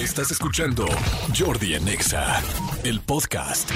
Estás escuchando Jordi Anexa, el podcast.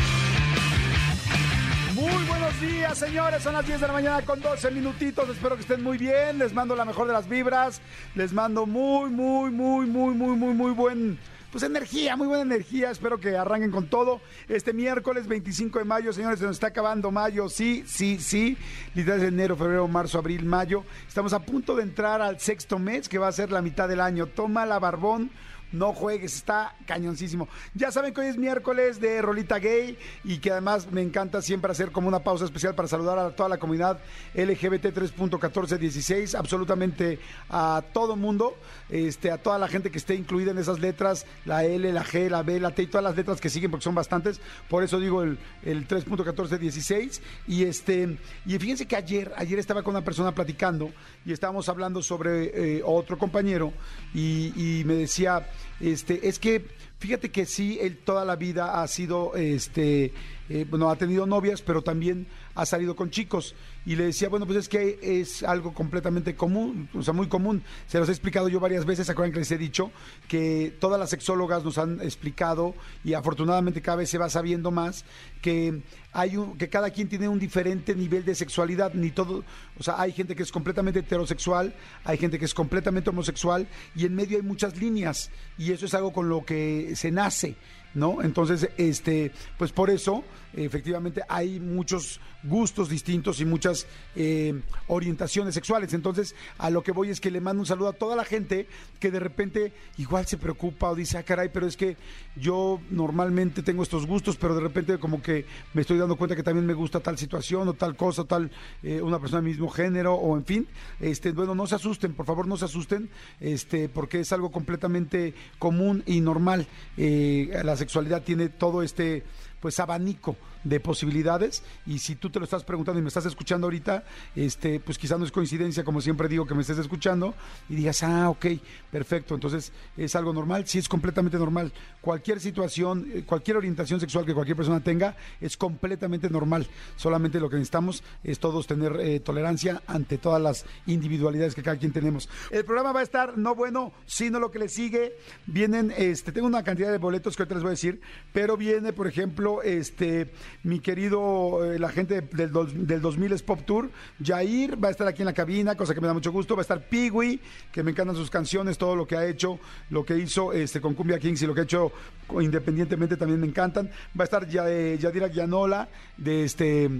Muy buenos días, señores. Son las 10 de la mañana con 12 minutitos. Espero que estén muy bien. Les mando la mejor de las vibras. Les mando muy, muy, muy, muy, muy, muy, muy buen. Pues energía, muy buena energía. Espero que arranquen con todo. Este miércoles 25 de mayo, señores, se nos está acabando mayo. Sí, sí, sí. Literal es enero, febrero, marzo, abril, mayo. Estamos a punto de entrar al sexto mes, que va a ser la mitad del año. Toma la barbón no juegues, está cañoncísimo. Ya saben que hoy es miércoles de Rolita Gay y que además me encanta siempre hacer como una pausa especial para saludar a toda la comunidad LGBT 3.1416, absolutamente a todo mundo, este, a toda la gente que esté incluida en esas letras, la L, la G, la B, la T y todas las letras que siguen porque son bastantes, por eso digo el, el 3.1416 y este y fíjense que ayer, ayer estaba con una persona platicando y estábamos hablando sobre eh, otro compañero y, y me decía este, es que fíjate que sí, él toda la vida ha sido, este, eh, bueno, ha tenido novias, pero también ha salido con chicos. Y le decía, bueno, pues es que es algo completamente común, o sea, muy común. Se los he explicado yo varias veces, ¿se acuerdan que les he dicho? Que todas las sexólogas nos han explicado, y afortunadamente cada vez se va sabiendo más, que hay un, que cada quien tiene un diferente nivel de sexualidad, ni todo, o sea, hay gente que es completamente heterosexual, hay gente que es completamente homosexual, y en medio hay muchas líneas, y eso es algo con lo que se nace. ¿no? Entonces, este, pues por eso, efectivamente, hay muchos gustos distintos y muchas eh, orientaciones sexuales. Entonces, a lo que voy es que le mando un saludo a toda la gente que de repente igual se preocupa o dice, ah, caray, pero es que yo normalmente tengo estos gustos, pero de repente como que me estoy dando cuenta que también me gusta tal situación o tal cosa, tal eh, una persona del mismo género o en fin. Este, bueno, no se asusten, por favor, no se asusten, este, porque es algo completamente común y normal. Eh, la sexualidad tiene todo este pues abanico de posibilidades y si tú te lo estás preguntando y me estás escuchando ahorita, este, pues quizás no es coincidencia, como siempre digo, que me estés escuchando y digas, ah, ok, perfecto, entonces es algo normal, sí es completamente normal. Cualquier situación, eh, cualquier orientación sexual que cualquier persona tenga es completamente normal. Solamente lo que necesitamos es todos tener eh, tolerancia ante todas las individualidades que cada quien tenemos. El programa va a estar no bueno, sino lo que le sigue. Vienen, este, tengo una cantidad de boletos que ahorita les voy a decir, pero viene, por ejemplo, este mi querido, eh, la gente del, del 2000 Pop Tour, Jair, va a estar aquí en la cabina, cosa que me da mucho gusto, va a estar Piwi, que me encantan sus canciones, todo lo que ha hecho, lo que hizo este, con Cumbia Kings y lo que ha hecho independientemente también me encantan. Va a estar eh, Yadira Gianola, de este...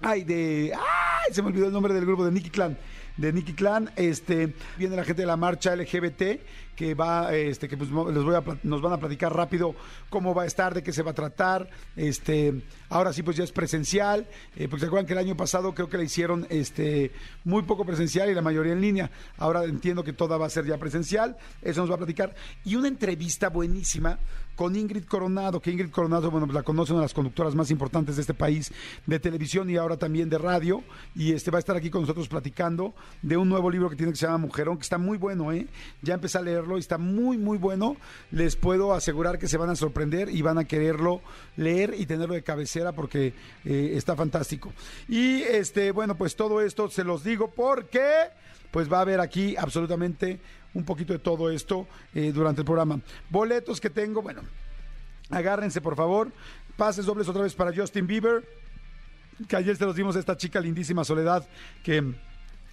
Ay, de... ¡Ay! Se me olvidó el nombre del grupo de Nicky Clan de Nicky Clan. Este, viene la gente de la marcha LGBT que va, este, que pues les voy a, nos van a platicar rápido cómo va a estar, de qué se va a tratar. Este, ahora sí, pues ya es presencial, eh, porque se acuerdan que el año pasado creo que la hicieron este, muy poco presencial y la mayoría en línea. Ahora entiendo que toda va a ser ya presencial, eso nos va a platicar. Y una entrevista buenísima con Ingrid Coronado, que Ingrid Coronado, bueno, pues la conoce una de las conductoras más importantes de este país, de televisión y ahora también de radio, y este va a estar aquí con nosotros platicando de un nuevo libro que tiene que se llama Mujerón, que está muy bueno, ¿eh? Ya empecé a leerlo está muy, muy bueno. Les puedo asegurar que se van a sorprender y van a quererlo leer y tenerlo de cabecera porque eh, está fantástico. Y este, bueno, pues todo esto se los digo porque pues va a haber aquí absolutamente un poquito de todo esto eh, durante el programa. Boletos que tengo, bueno, agárrense por favor. Pases dobles otra vez para Justin Bieber, que ayer se los dimos a esta chica lindísima Soledad, que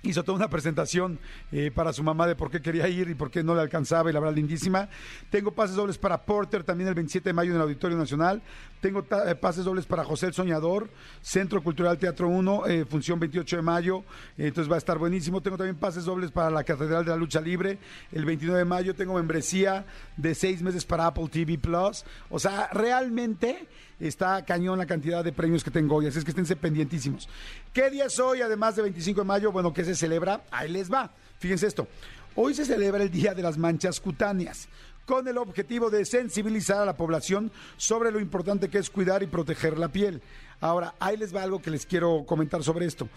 hizo toda una presentación eh, para su mamá de por qué quería ir y por qué no le alcanzaba y la verdad lindísima. Tengo pases dobles para Porter también el 27 de mayo en el Auditorio Nacional. Tengo eh, pases dobles para José el Soñador, Centro Cultural Teatro 1, eh, función 28 de mayo, entonces va a estar buenísimo. Tengo también pases dobles para la Catedral de la Lucha Libre el 29 de mayo. Tengo membresía de seis meses para Apple TV Plus. O sea, realmente está cañón la cantidad de premios que tengo hoy, así es que esténse pendientísimos. ¿Qué día es hoy, además de 25 de mayo? Bueno, ¿qué se celebra? Ahí les va. Fíjense esto. Hoy se celebra el Día de las Manchas Cutáneas con el objetivo de sensibilizar a la población sobre lo importante que es cuidar y proteger la piel. Ahora, ahí les va algo que les quiero comentar sobre esto.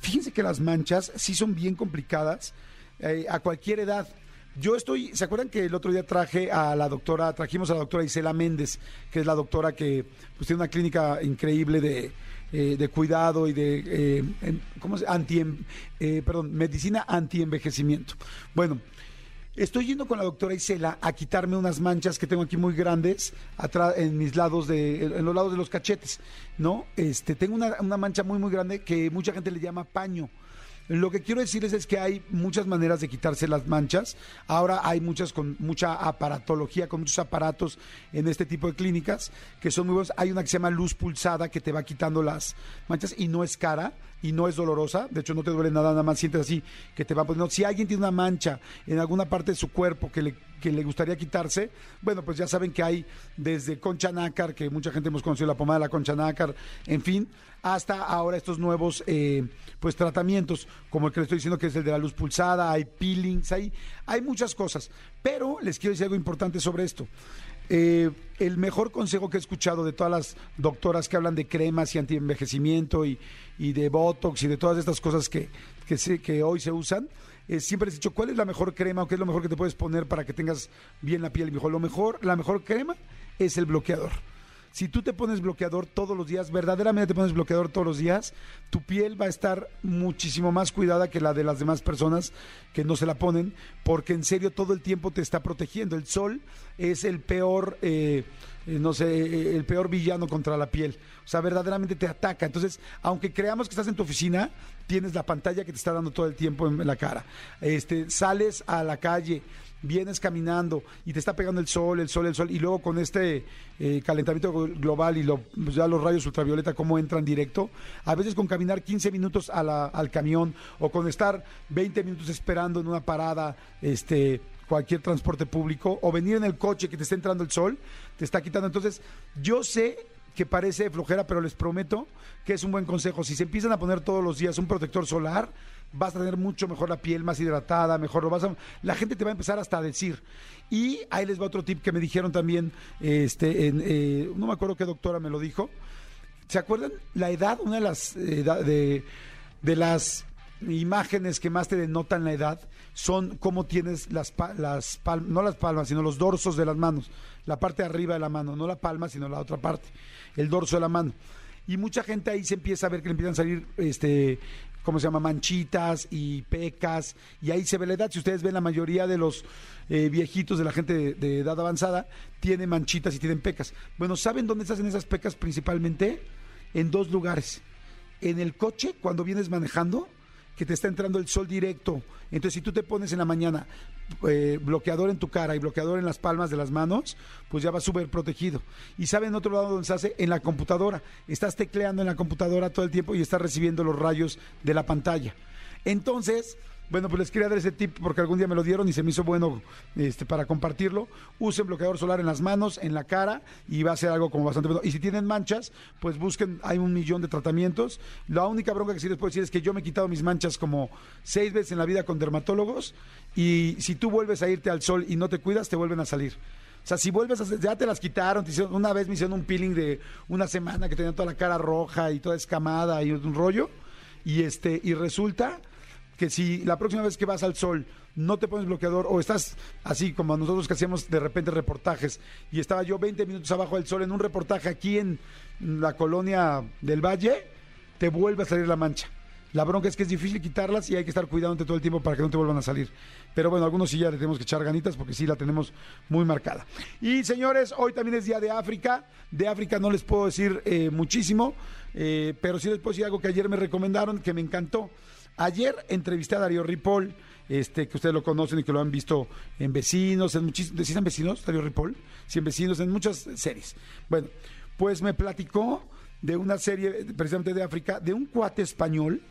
Fíjense que las manchas sí son bien complicadas eh, a cualquier edad. Yo estoy, ¿se acuerdan que el otro día traje a la doctora, trajimos a la doctora Isela Méndez, que es la doctora que pues, tiene una clínica increíble de, eh, cuidado y de, eh, ¿cómo se? Anti, eh, perdón, medicina anti-envejecimiento. Bueno, Estoy yendo con la doctora Isela a quitarme unas manchas que tengo aquí muy grandes atrás en mis lados de en los lados de los cachetes, ¿no? Este, tengo una, una mancha muy muy grande que mucha gente le llama paño. Lo que quiero decirles es que hay muchas maneras de quitarse las manchas. Ahora hay muchas con mucha aparatología, con muchos aparatos en este tipo de clínicas que son muy buenos. Hay una que se llama luz pulsada que te va quitando las manchas y no es cara y no es dolorosa. De hecho, no te duele nada, nada más sientes así que te va poniendo. Si alguien tiene una mancha en alguna parte de su cuerpo que le, que le gustaría quitarse, bueno, pues ya saben que hay desde concha nácar, que mucha gente hemos conocido la pomada de la concha nácar, en fin, hasta ahora estos nuevos eh, pues tratamientos, como el que le estoy diciendo que es el de la luz pulsada, hay peelings, hay, hay muchas cosas. Pero les quiero decir algo importante sobre esto. Eh, el mejor consejo que he escuchado de todas las doctoras que hablan de cremas y antienvejecimiento y, y de Botox y de todas estas cosas que, que, hoy se usan, eh, siempre les he dicho, ¿cuál es la mejor crema o qué es lo mejor que te puedes poner para que tengas bien la piel? Y lo mejor, la mejor crema es el bloqueador. Si tú te pones bloqueador todos los días, verdaderamente te pones bloqueador todos los días, tu piel va a estar muchísimo más cuidada que la de las demás personas que no se la ponen, porque en serio todo el tiempo te está protegiendo. El sol es el peor, eh, no sé, eh, el peor villano contra la piel. O sea, verdaderamente te ataca. Entonces, aunque creamos que estás en tu oficina, tienes la pantalla que te está dando todo el tiempo en la cara. Este, sales a la calle, vienes caminando y te está pegando el sol, el sol, el sol, y luego con este eh, calentamiento global y pues ya los rayos ultravioleta, cómo entran directo, a veces con caminar 15 minutos al camión o con estar 20 minutos esperando en una parada, este cualquier transporte público o venir en el coche que te está entrando el sol, te está quitando. Entonces, yo sé que parece flojera, pero les prometo que es un buen consejo. Si se empiezan a poner todos los días un protector solar, vas a tener mucho mejor la piel, más hidratada, mejor lo vas a... La gente te va a empezar hasta a decir. Y ahí les va otro tip que me dijeron también, este, en, eh, no me acuerdo qué doctora me lo dijo. ¿Se acuerdan? La edad, una de las, eh, de, de las imágenes que más te denotan la edad son cómo tienes las, las palmas, no las palmas, sino los dorsos de las manos, la parte de arriba de la mano, no la palma, sino la otra parte, el dorso de la mano. Y mucha gente ahí se empieza a ver que le empiezan a salir, este, ¿cómo se llama? Manchitas y pecas, y ahí se ve la edad. Si ustedes ven, la mayoría de los eh, viejitos de la gente de, de edad avanzada tienen manchitas y tienen pecas. Bueno, ¿saben dónde se hacen esas pecas principalmente? En dos lugares. En el coche, cuando vienes manejando, que te está entrando el sol directo. Entonces, si tú te pones en la mañana eh, bloqueador en tu cara y bloqueador en las palmas de las manos, pues ya vas súper protegido. Y ¿saben otro lado donde se hace? En la computadora. Estás tecleando en la computadora todo el tiempo y estás recibiendo los rayos de la pantalla. Entonces, bueno, pues les quería dar ese tip porque algún día me lo dieron y se me hizo bueno este, para compartirlo. Usen bloqueador solar en las manos, en la cara y va a ser algo como bastante bueno. Y si tienen manchas, pues busquen, hay un millón de tratamientos. La única bronca que sí les puedo decir es que yo me he quitado mis manchas como seis veces en la vida con dermatólogos y si tú vuelves a irte al sol y no te cuidas, te vuelven a salir. O sea, si vuelves a hacer, ya te las quitaron, te una vez me hicieron un peeling de una semana que tenía toda la cara roja y toda escamada y un rollo. Y este, y resulta que si la próxima vez que vas al sol no te pones bloqueador o estás así como nosotros que hacíamos de repente reportajes y estaba yo 20 minutos abajo del sol en un reportaje aquí en la colonia del Valle, te vuelve a salir la mancha. La bronca es que es difícil quitarlas y hay que estar cuidándote todo el tiempo para que no te vuelvan a salir. Pero bueno, algunos sí ya le tenemos que echar ganitas porque sí la tenemos muy marcada. Y señores, hoy también es Día de África. De África no les puedo decir eh, muchísimo, eh, pero sí les puedo decir algo que ayer me recomendaron que me encantó. Ayer entrevisté a Darío Ripoll, este, que ustedes lo conocen y que lo han visto en Vecinos, en muchísimos, ¿sí son Vecinos, Darío Ripoll? Sí, en Vecinos, en muchas series. Bueno, pues me platicó de una serie precisamente de África, de un cuate español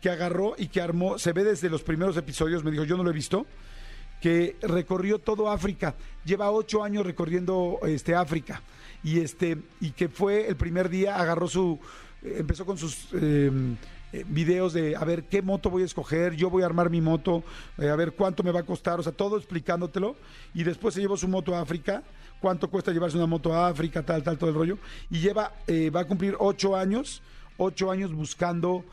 que agarró y que armó, se ve desde los primeros episodios, me dijo, yo no lo he visto, que recorrió todo África, lleva ocho años recorriendo este África y este y que fue el primer día agarró su empezó con sus eh, eh, videos de a ver qué moto voy a escoger, yo voy a armar mi moto, eh, a ver cuánto me va a costar, o sea, todo explicándotelo. Y después se llevó su moto a África, cuánto cuesta llevarse una moto a África, tal, tal, todo el rollo. Y lleva, eh, va a cumplir ocho años ocho años buscando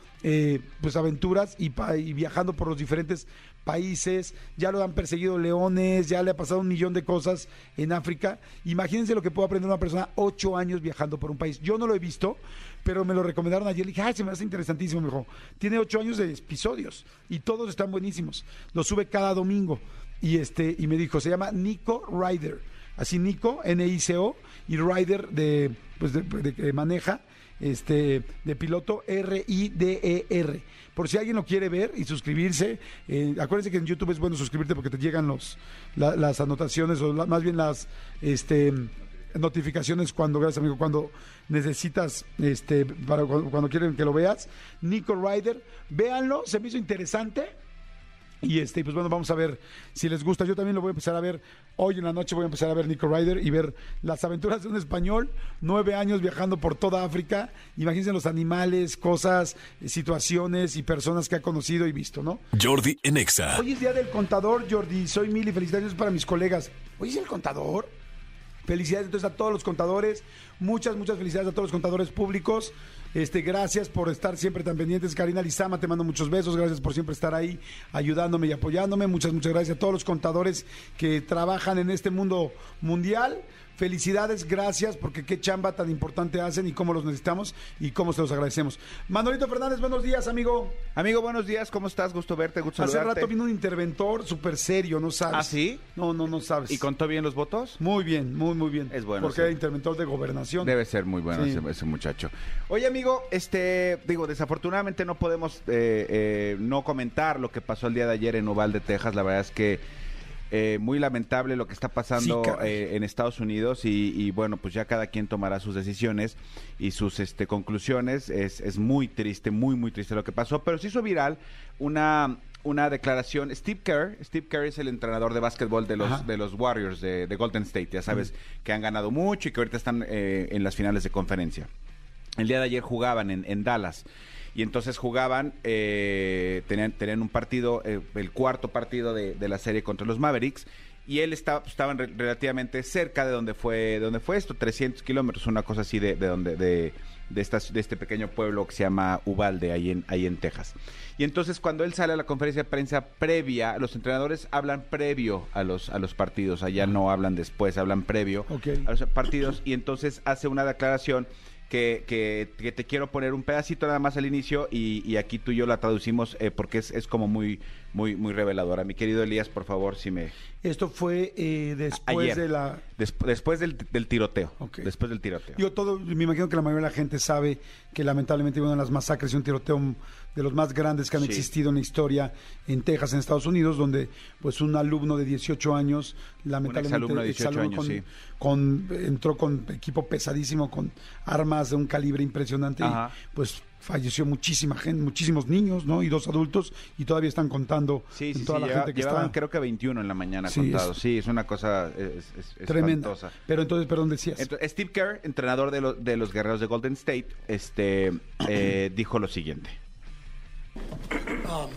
pues aventuras y, y viajando por los diferentes países, ya lo han perseguido leones, ya le ha pasado un millón de cosas en África. Imagínense lo que puede aprender una persona ocho años viajando por un país. Yo no lo he visto, pero me lo recomendaron ayer. Le dije, ay, se me hace interesantísimo. Me dijo, tiene ocho años de episodios y todos están buenísimos. Los sube cada domingo. y este y me dijo, se llama Nico Rider. Así Nico, N-I-C-O, y Rider de, pues de, de- maneja, este, de piloto R-I-D-E-R. Por si alguien lo quiere ver y suscribirse, eh, acuérdense que en YouTube es bueno suscribirte porque te llegan los, la- las anotaciones, o más bien las este, notificaciones cuando, gracias amigo, cuando necesitas, este, para cuando, cuando quieren que lo veas. Nico Rider, véanlo, se me hizo interesante. Y este, pues bueno, vamos a ver si les gusta. Yo también lo voy a empezar a ver hoy en la noche. Voy a empezar a ver Nico Ryder y ver las aventuras de un español, nueve años viajando por toda África. Imagínense los animales, cosas, situaciones y personas que ha conocido y visto, ¿no? Jordi en Exa. Hoy es día del contador, Jordi. Soy Mili. Felicitaciones para mis colegas. Hoy es el contador. Felicidades entonces a todos los contadores. Muchas, muchas felicidades a todos los contadores públicos. Este, gracias por estar siempre tan pendientes. Karina Lizama, te mando muchos besos. Gracias por siempre estar ahí ayudándome y apoyándome. Muchas, muchas gracias a todos los contadores que trabajan en este mundo mundial. Felicidades, gracias, porque qué chamba tan importante hacen y cómo los necesitamos y cómo se los agradecemos. Manolito Fernández, buenos días, amigo. Amigo, buenos días, ¿cómo estás? Gusto verte, gusto Hace saludarte. rato vino un interventor súper serio, no sabes. ¿Ah, sí? No, no, no sabes. ¿Y contó bien los votos? Muy bien, muy, muy bien. Es bueno, Porque sí. era interventor de gobernación. Debe ser muy bueno Sí. ese, ese muchacho. Oye, amigo, este, digo, desafortunadamente no podemos eh, eh, no comentar lo que pasó el día de ayer en Uvalde, Texas. La verdad es que eh, muy lamentable lo que está pasando Sí, eh, en Estados Unidos y, y, bueno, pues ya cada quien tomará sus decisiones y sus este, conclusiones. Es, es muy triste, muy, muy triste lo que pasó, pero se hizo viral una una declaración. Steve Kerr, Steve Kerr es el entrenador de básquetbol de los, Ajá. de los Warriors de, de Golden State, ya sabes, que han ganado mucho y que ahorita están eh, en las finales de conferencia. El día de ayer jugaban en, en Dallas. Y entonces jugaban, eh, tenían, tenían un partido, eh, el cuarto partido de, de la serie contra los Mavericks. Y él estaba, estaban re- relativamente cerca de donde fue, de donde fue esto, 300 kilómetros, una cosa así de, de donde, de, de, esta- de este pequeño pueblo que se llama Uvalde, ahí en, ahí en Texas. Y entonces cuando él sale a la conferencia de prensa previa, los entrenadores hablan previo a los, a los partidos, allá no hablan después, hablan previo a los partidos y entonces hace una declaración que, que- que te quiero poner un pedacito nada más al inicio y, y aquí tú y yo la traducimos eh, porque es, es como muy, muy, muy reveladora. Mi querido Elías, por favor, si me... Esto fue eh, después Ayer. de la... Desp- después del, del tiroteo. Después del tiroteo. Yo todo, me imagino que la mayoría de la gente sabe que lamentablemente hubo una de las masacres y un tiroteo de los más grandes que han Sí. existido en la historia en Texas, en Estados Unidos, donde pues un alumno de 18 años, lamentablemente exalumno de 18 exalumno años, con, sí. con- entró con equipo pesadísimo, con armas de un calibre impresionante Ajá. y pues falleció muchísima gente, muchísimos niños, ¿no? Y dos adultos y todavía están contando Sí, toda sí, la lleva- gente que llevaban está creo que 21 en la mañana contados. Sí, es una cosa es, es- es tremenda. espantosa. Pero entonces, perdón, decías. Entonces, Steve Kerr, entrenador de, lo- de los guerreros de Golden State, este, eh, dijo lo siguiente. I'm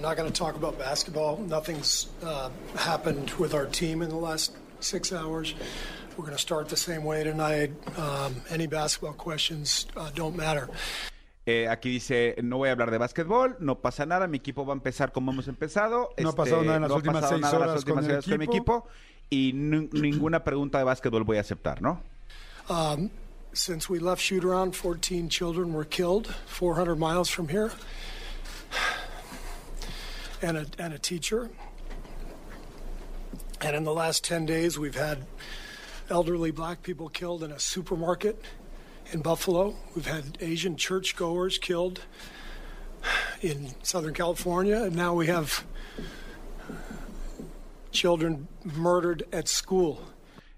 not going to talk about basketball. Nothing's uh, happened with our team in the last six hours. We're going to start the same way tonight. Um, any basketball questions uh, don't matter. Eh, aquí dice, no voy a hablar de básquetbol, no pasa nada, mi equipo va a empezar como hemos empezado. No ha este, pasado nada en las no ha últimas pasado seis nada en las horas últimas con el horas con mi equipo. equipo y ninguna pregunta de básquetbol voy a aceptar, ¿no? Um, since we left shoot around, 14 children were killed 400 miles from here, and a, and a teacher. And in the last 10 days, we've had elderly black people killed in a supermarket in Buffalo. We've had Asian churchgoers killed in Southern California. And now we have children murdered at school.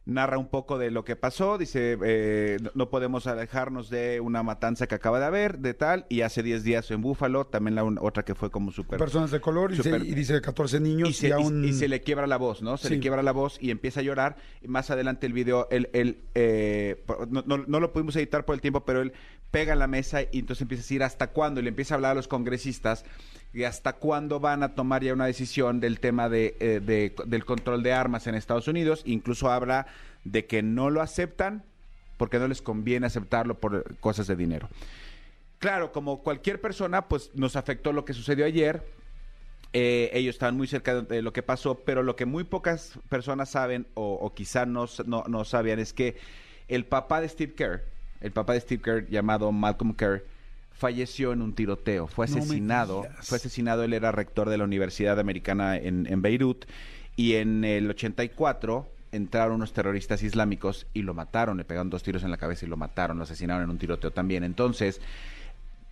Narra un poco de lo que pasó, dice, eh, no- podemos alejarnos de una matanza que acaba de haber, de tal, y hace 10 días en Búfalo, también la un- otra que fue como súper... personas de color y, se- Super- y dice 14 niños y se, y a y- un... y se le quiebra la voz, ¿no? Se Sí. le quiebra la voz y empieza a llorar. Y más adelante el video, él, él eh, no, no- no lo pudimos editar por el tiempo, pero él pega en la mesa y entonces empieza a decir hasta cuándo. Y le empieza a hablar a los congresistas y hasta cuándo van a tomar ya una decisión del tema eh, de- del control de armas en Estados Unidos. Incluso habla de que no lo aceptan porque no les conviene aceptarlo por cosas de dinero. Claro, como cualquier persona, pues nos afectó lo que sucedió ayer. Eh, ellos estaban muy cerca de, lo que pasó, pero lo que muy pocas personas saben, o, o quizá no, no, no sabían, es que el papá de Steve Kerr, el papá de Steve Kerr, llamado Malcolm Kerr, falleció en un tiroteo, fue asesinado, fue asesinado, él era rector de la Universidad Americana en, en Beirut, Y en el 84 entraron unos terroristas islámicos y lo mataron, le pegaron dos tiros en la cabeza y lo mataron, lo asesinaron en un tiroteo también. Entonces,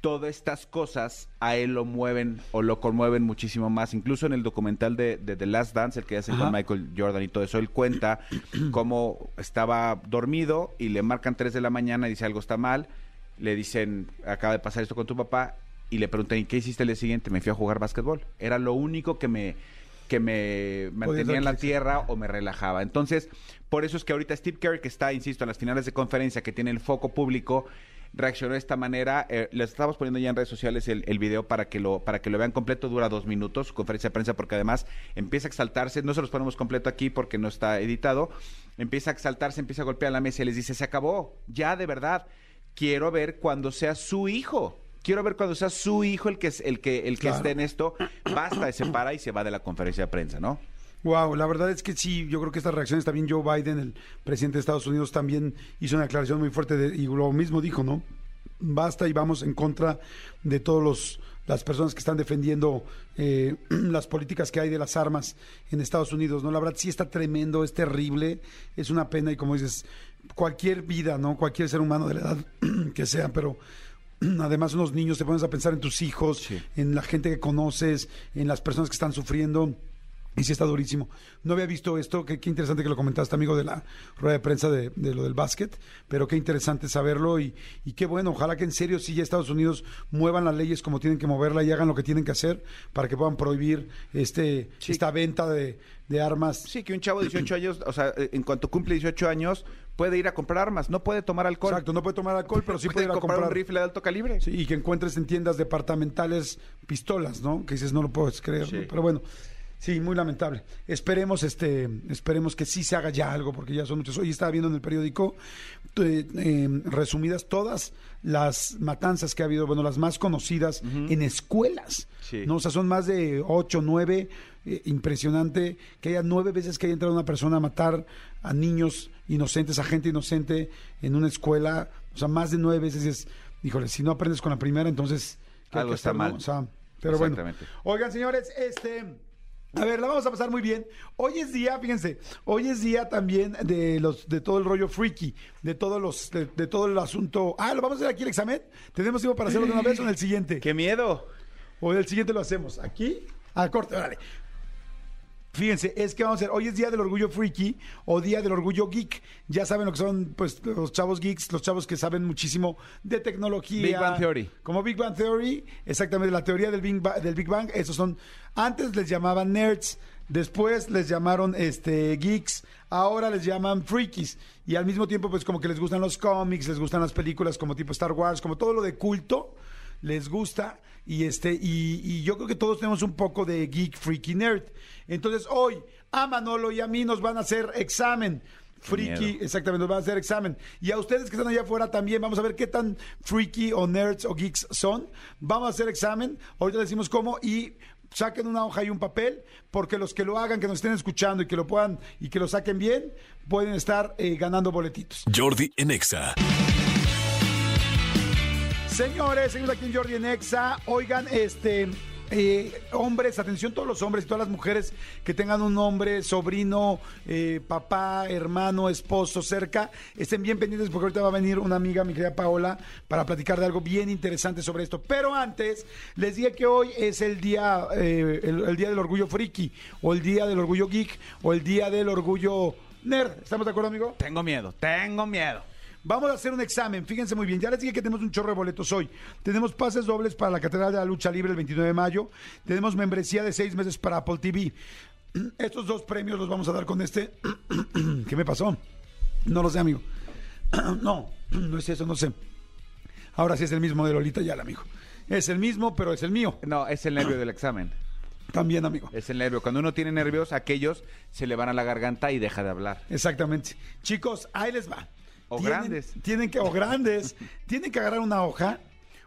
todas estas cosas a él lo mueven o lo conmueven muchísimo más. Incluso en el documental de, de The Last Dance, el que hacen Ajá. con Michael Jordan y todo eso, él cuenta cómo estaba dormido y le marcan 3 de la mañana y dice algo está mal. Le dicen, acaba de pasar esto con tu papá. Y le preguntan, ¿y qué hiciste el día siguiente? Me fui a jugar básquetbol. Era lo único que me, que me mantenía en la tierra o me relajaba. Entonces, por eso es que ahorita Steve Kerr, que está, insisto, en las finales de conferencia, que tiene el foco público, reaccionó de esta manera. Eh, les estamos poniendo ya en redes sociales el, el video para que lo para que lo vean completo. Dura dos minutos, conferencia de prensa, porque además empieza a exaltarse. No se los ponemos completo aquí porque no está editado. Empieza a exaltarse, empieza a golpear la mesa y les dice, se acabó, ya de verdad. Quiero ver cuando sea su hijo. Quiero ver cuando sea su hijo el que es el que el que Claro. esté en esto. Basta, se para y se va de la conferencia de prensa, ¿no? Wow, la verdad es que sí, yo creo que estas reacciones también Joe Biden, el presidente de Estados Unidos, también hizo una declaración muy fuerte de- y lo mismo dijo, ¿no? Basta y vamos en contra de todos los las personas que están defendiendo eh, las políticas que hay de las armas en Estados Unidos, ¿no? La verdad sí está tremendo, es terrible, es una pena y como dices, cualquier vida, ¿no? Cualquier ser humano de la edad que sea, pero además unos niños te pones a pensar en tus hijos, Sí. en la gente que conoces, en las personas que están sufriendo. Y sí está durísimo. No había visto esto, qué, qué interesante que lo comentaste, amigo, de la rueda de prensa de, de lo del básquet, pero qué interesante saberlo y, y qué bueno, ojalá que en serio sí ya Estados Unidos muevan las leyes como tienen que moverla y hagan lo que tienen que hacer para que puedan prohibir este Sí. esta venta de, de armas. Sí, que un chavo de 18 años, o sea, en cuanto cumple 18 años, puede ir a comprar armas, no puede tomar alcohol. Exacto, no puede tomar alcohol, pero sí puede puede ir a comprar, comprar un rifle de alto calibre. Sí, y que encuentres en tiendas departamentales pistolas, ¿no? Que dices, no lo puedes creer, Sí. ¿no? Pero bueno, sí, muy lamentable. Esperemos, este, esperemos que sí se haga ya algo, porque ya son muchos. Hoy estaba viendo en el periódico eh, eh, resumidas todas las matanzas que ha habido, bueno, las más conocidas en escuelas. Sí. ¿no? O sea, son más de ocho, nueve. Eh, impresionante que haya nueve veces que haya entrado una persona a matar a niños inocentes, a gente inocente en una escuela. O sea, más de nueve veces es, híjole, si no aprendes con la primera, entonces ¿qué hay Algo que está hacer, no? mal. O sea, pero bueno. Oigan, señores, este. A ver, la vamos a pasar muy bien. Hoy es día, fíjense, hoy es día también de los de todo el rollo freaky, de todos los de, de todo el asunto. Ah, lo vamos a hacer aquí el examen. ¿Tenemos tiempo para hacerlo de una vez o en el siguiente? ¡Qué miedo! O en el siguiente lo hacemos. Aquí, a corte, órale. Fíjense, es que vamos a hacer, hoy es Día del Orgullo Freaky o Día del Orgullo Geek. Ya saben lo que son, pues, los chavos geeks, los chavos que saben muchísimo de tecnología. Big Bang Theory. Como Big Bang Theory, exactamente, la teoría del Big Bang, del Big Bang. Esos son, antes les llamaban nerds, después les llamaron este geeks, ahora les llaman freakies. Y al mismo tiempo, pues, como que les gustan los cómics, les gustan las películas como tipo Star Wars, como todo lo de culto les gusta y este y, y yo creo que todos tenemos un poco de geek freaky nerd. Entonces hoy a Manolo y a mí nos van a hacer examen. Freaky, miedo. exactamente, nos van a hacer examen. Y a ustedes que están allá afuera también, vamos a ver qué tan freaky o nerds o geeks son. Vamos a hacer examen, ahorita les decimos cómo y saquen una hoja y un papel, porque los que lo hagan, que nos estén escuchando y que lo puedan y que lo saquen bien, pueden estar eh, ganando boletitos. Jordi en Exa. Señores, seguimos aquí en Jordi en Exa. Oigan, este. eh, hombres, atención todos los hombres y todas las mujeres que tengan un hombre, sobrino, eh, papá, hermano, esposo cerca, estén bien pendientes porque ahorita va a venir una amiga, mi querida Paola, para platicar de algo bien interesante sobre esto. Pero antes, les dije que hoy es el día, eh, el, el día del orgullo friki, o el día del orgullo geek, o el día del orgullo nerd. ¿Estamos de acuerdo, amigo? Tengo miedo, tengo miedo. Vamos a hacer un examen, fíjense muy bien. Ya les dije que tenemos un chorro de boletos hoy. Tenemos pases dobles para la Catedral de la Lucha Libre el 29 de mayo. Tenemos membresía de seis meses para Apple TV. Estos dos premios los vamos a dar con este. ¿Qué me pasó? No lo sé, amigo. No, no es eso, no sé. Ahora sí es el mismo de Lolita Yala, amigo. Es el mismo, pero es el mío. No, es el nervio del examen. También, amigo. Es el nervio. Cuando uno tiene nervios, aquellos se le van a la garganta y deja de hablar. Exactamente. Chicos, ahí les va. O Tienen- grandes. Tienen que, o grandes. tienen que agarrar una hoja,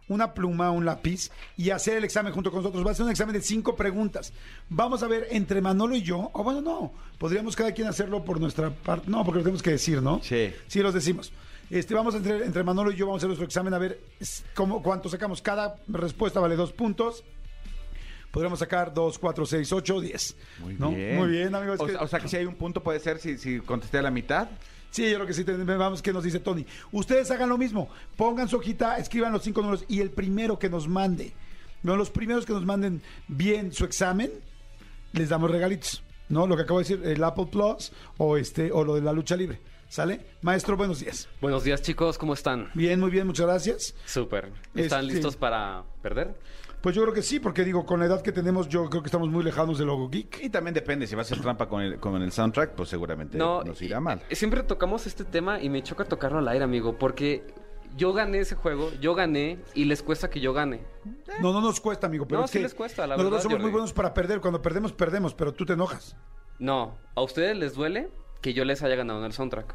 una pluma, un lápiz y hacer el examen junto con nosotros. Va a ser un examen de cinco preguntas. Vamos a ver entre Manolo y yo, o bueno, no, podríamos cada quien hacerlo por nuestra parte. No, porque lo tenemos que decir, ¿no? Sí. Sí, los decimos. Este, vamos a entre, entre Manolo y yo, vamos a hacer nuestro examen a ver cómo, cuánto sacamos. Cada respuesta vale dos puntos. podremos sacar 2, 4, 6, 8, 10. Muy ¿no? bien. Muy bien, amigos. O, que- o sea que si hay un punto puede ser si, si contesté a la mitad. Sí, yo creo que sí. Vamos, ¿qué nos dice Tony? Ustedes hagan lo mismo. Pongan su hojita, escriban los cinco números y el primero que nos mande, no, los primeros que nos manden bien su examen, les damos regalitos. ¿No? Lo que acabo de decir, el Apple Plus o, este, o lo de la lucha libre. ¿Sale? Maestro, buenos días. Buenos días chicos, ¿cómo están? Bien, muy bien, muchas gracias. Súper. ¿Están Este- listos para perder? Pues yo creo que sí, porque digo, con la edad que tenemos, yo creo que estamos muy lejanos del logo geek. Y también depende, si va a hacer trampa con el, con el soundtrack, pues seguramente No, nos irá mal. y- Siempre tocamos este tema y me choca tocarlo al aire, amigo, porque yo gané ese juego, yo gané y les cuesta que yo gane. No, no nos cuesta, amigo, pero No, es sí que les cuesta, la nosotros verdad, somos muy buenos para perder. Cuando perdemos, perdemos, pero tú te enojas. No, a ustedes les duele que yo les haya ganado en el soundtrack.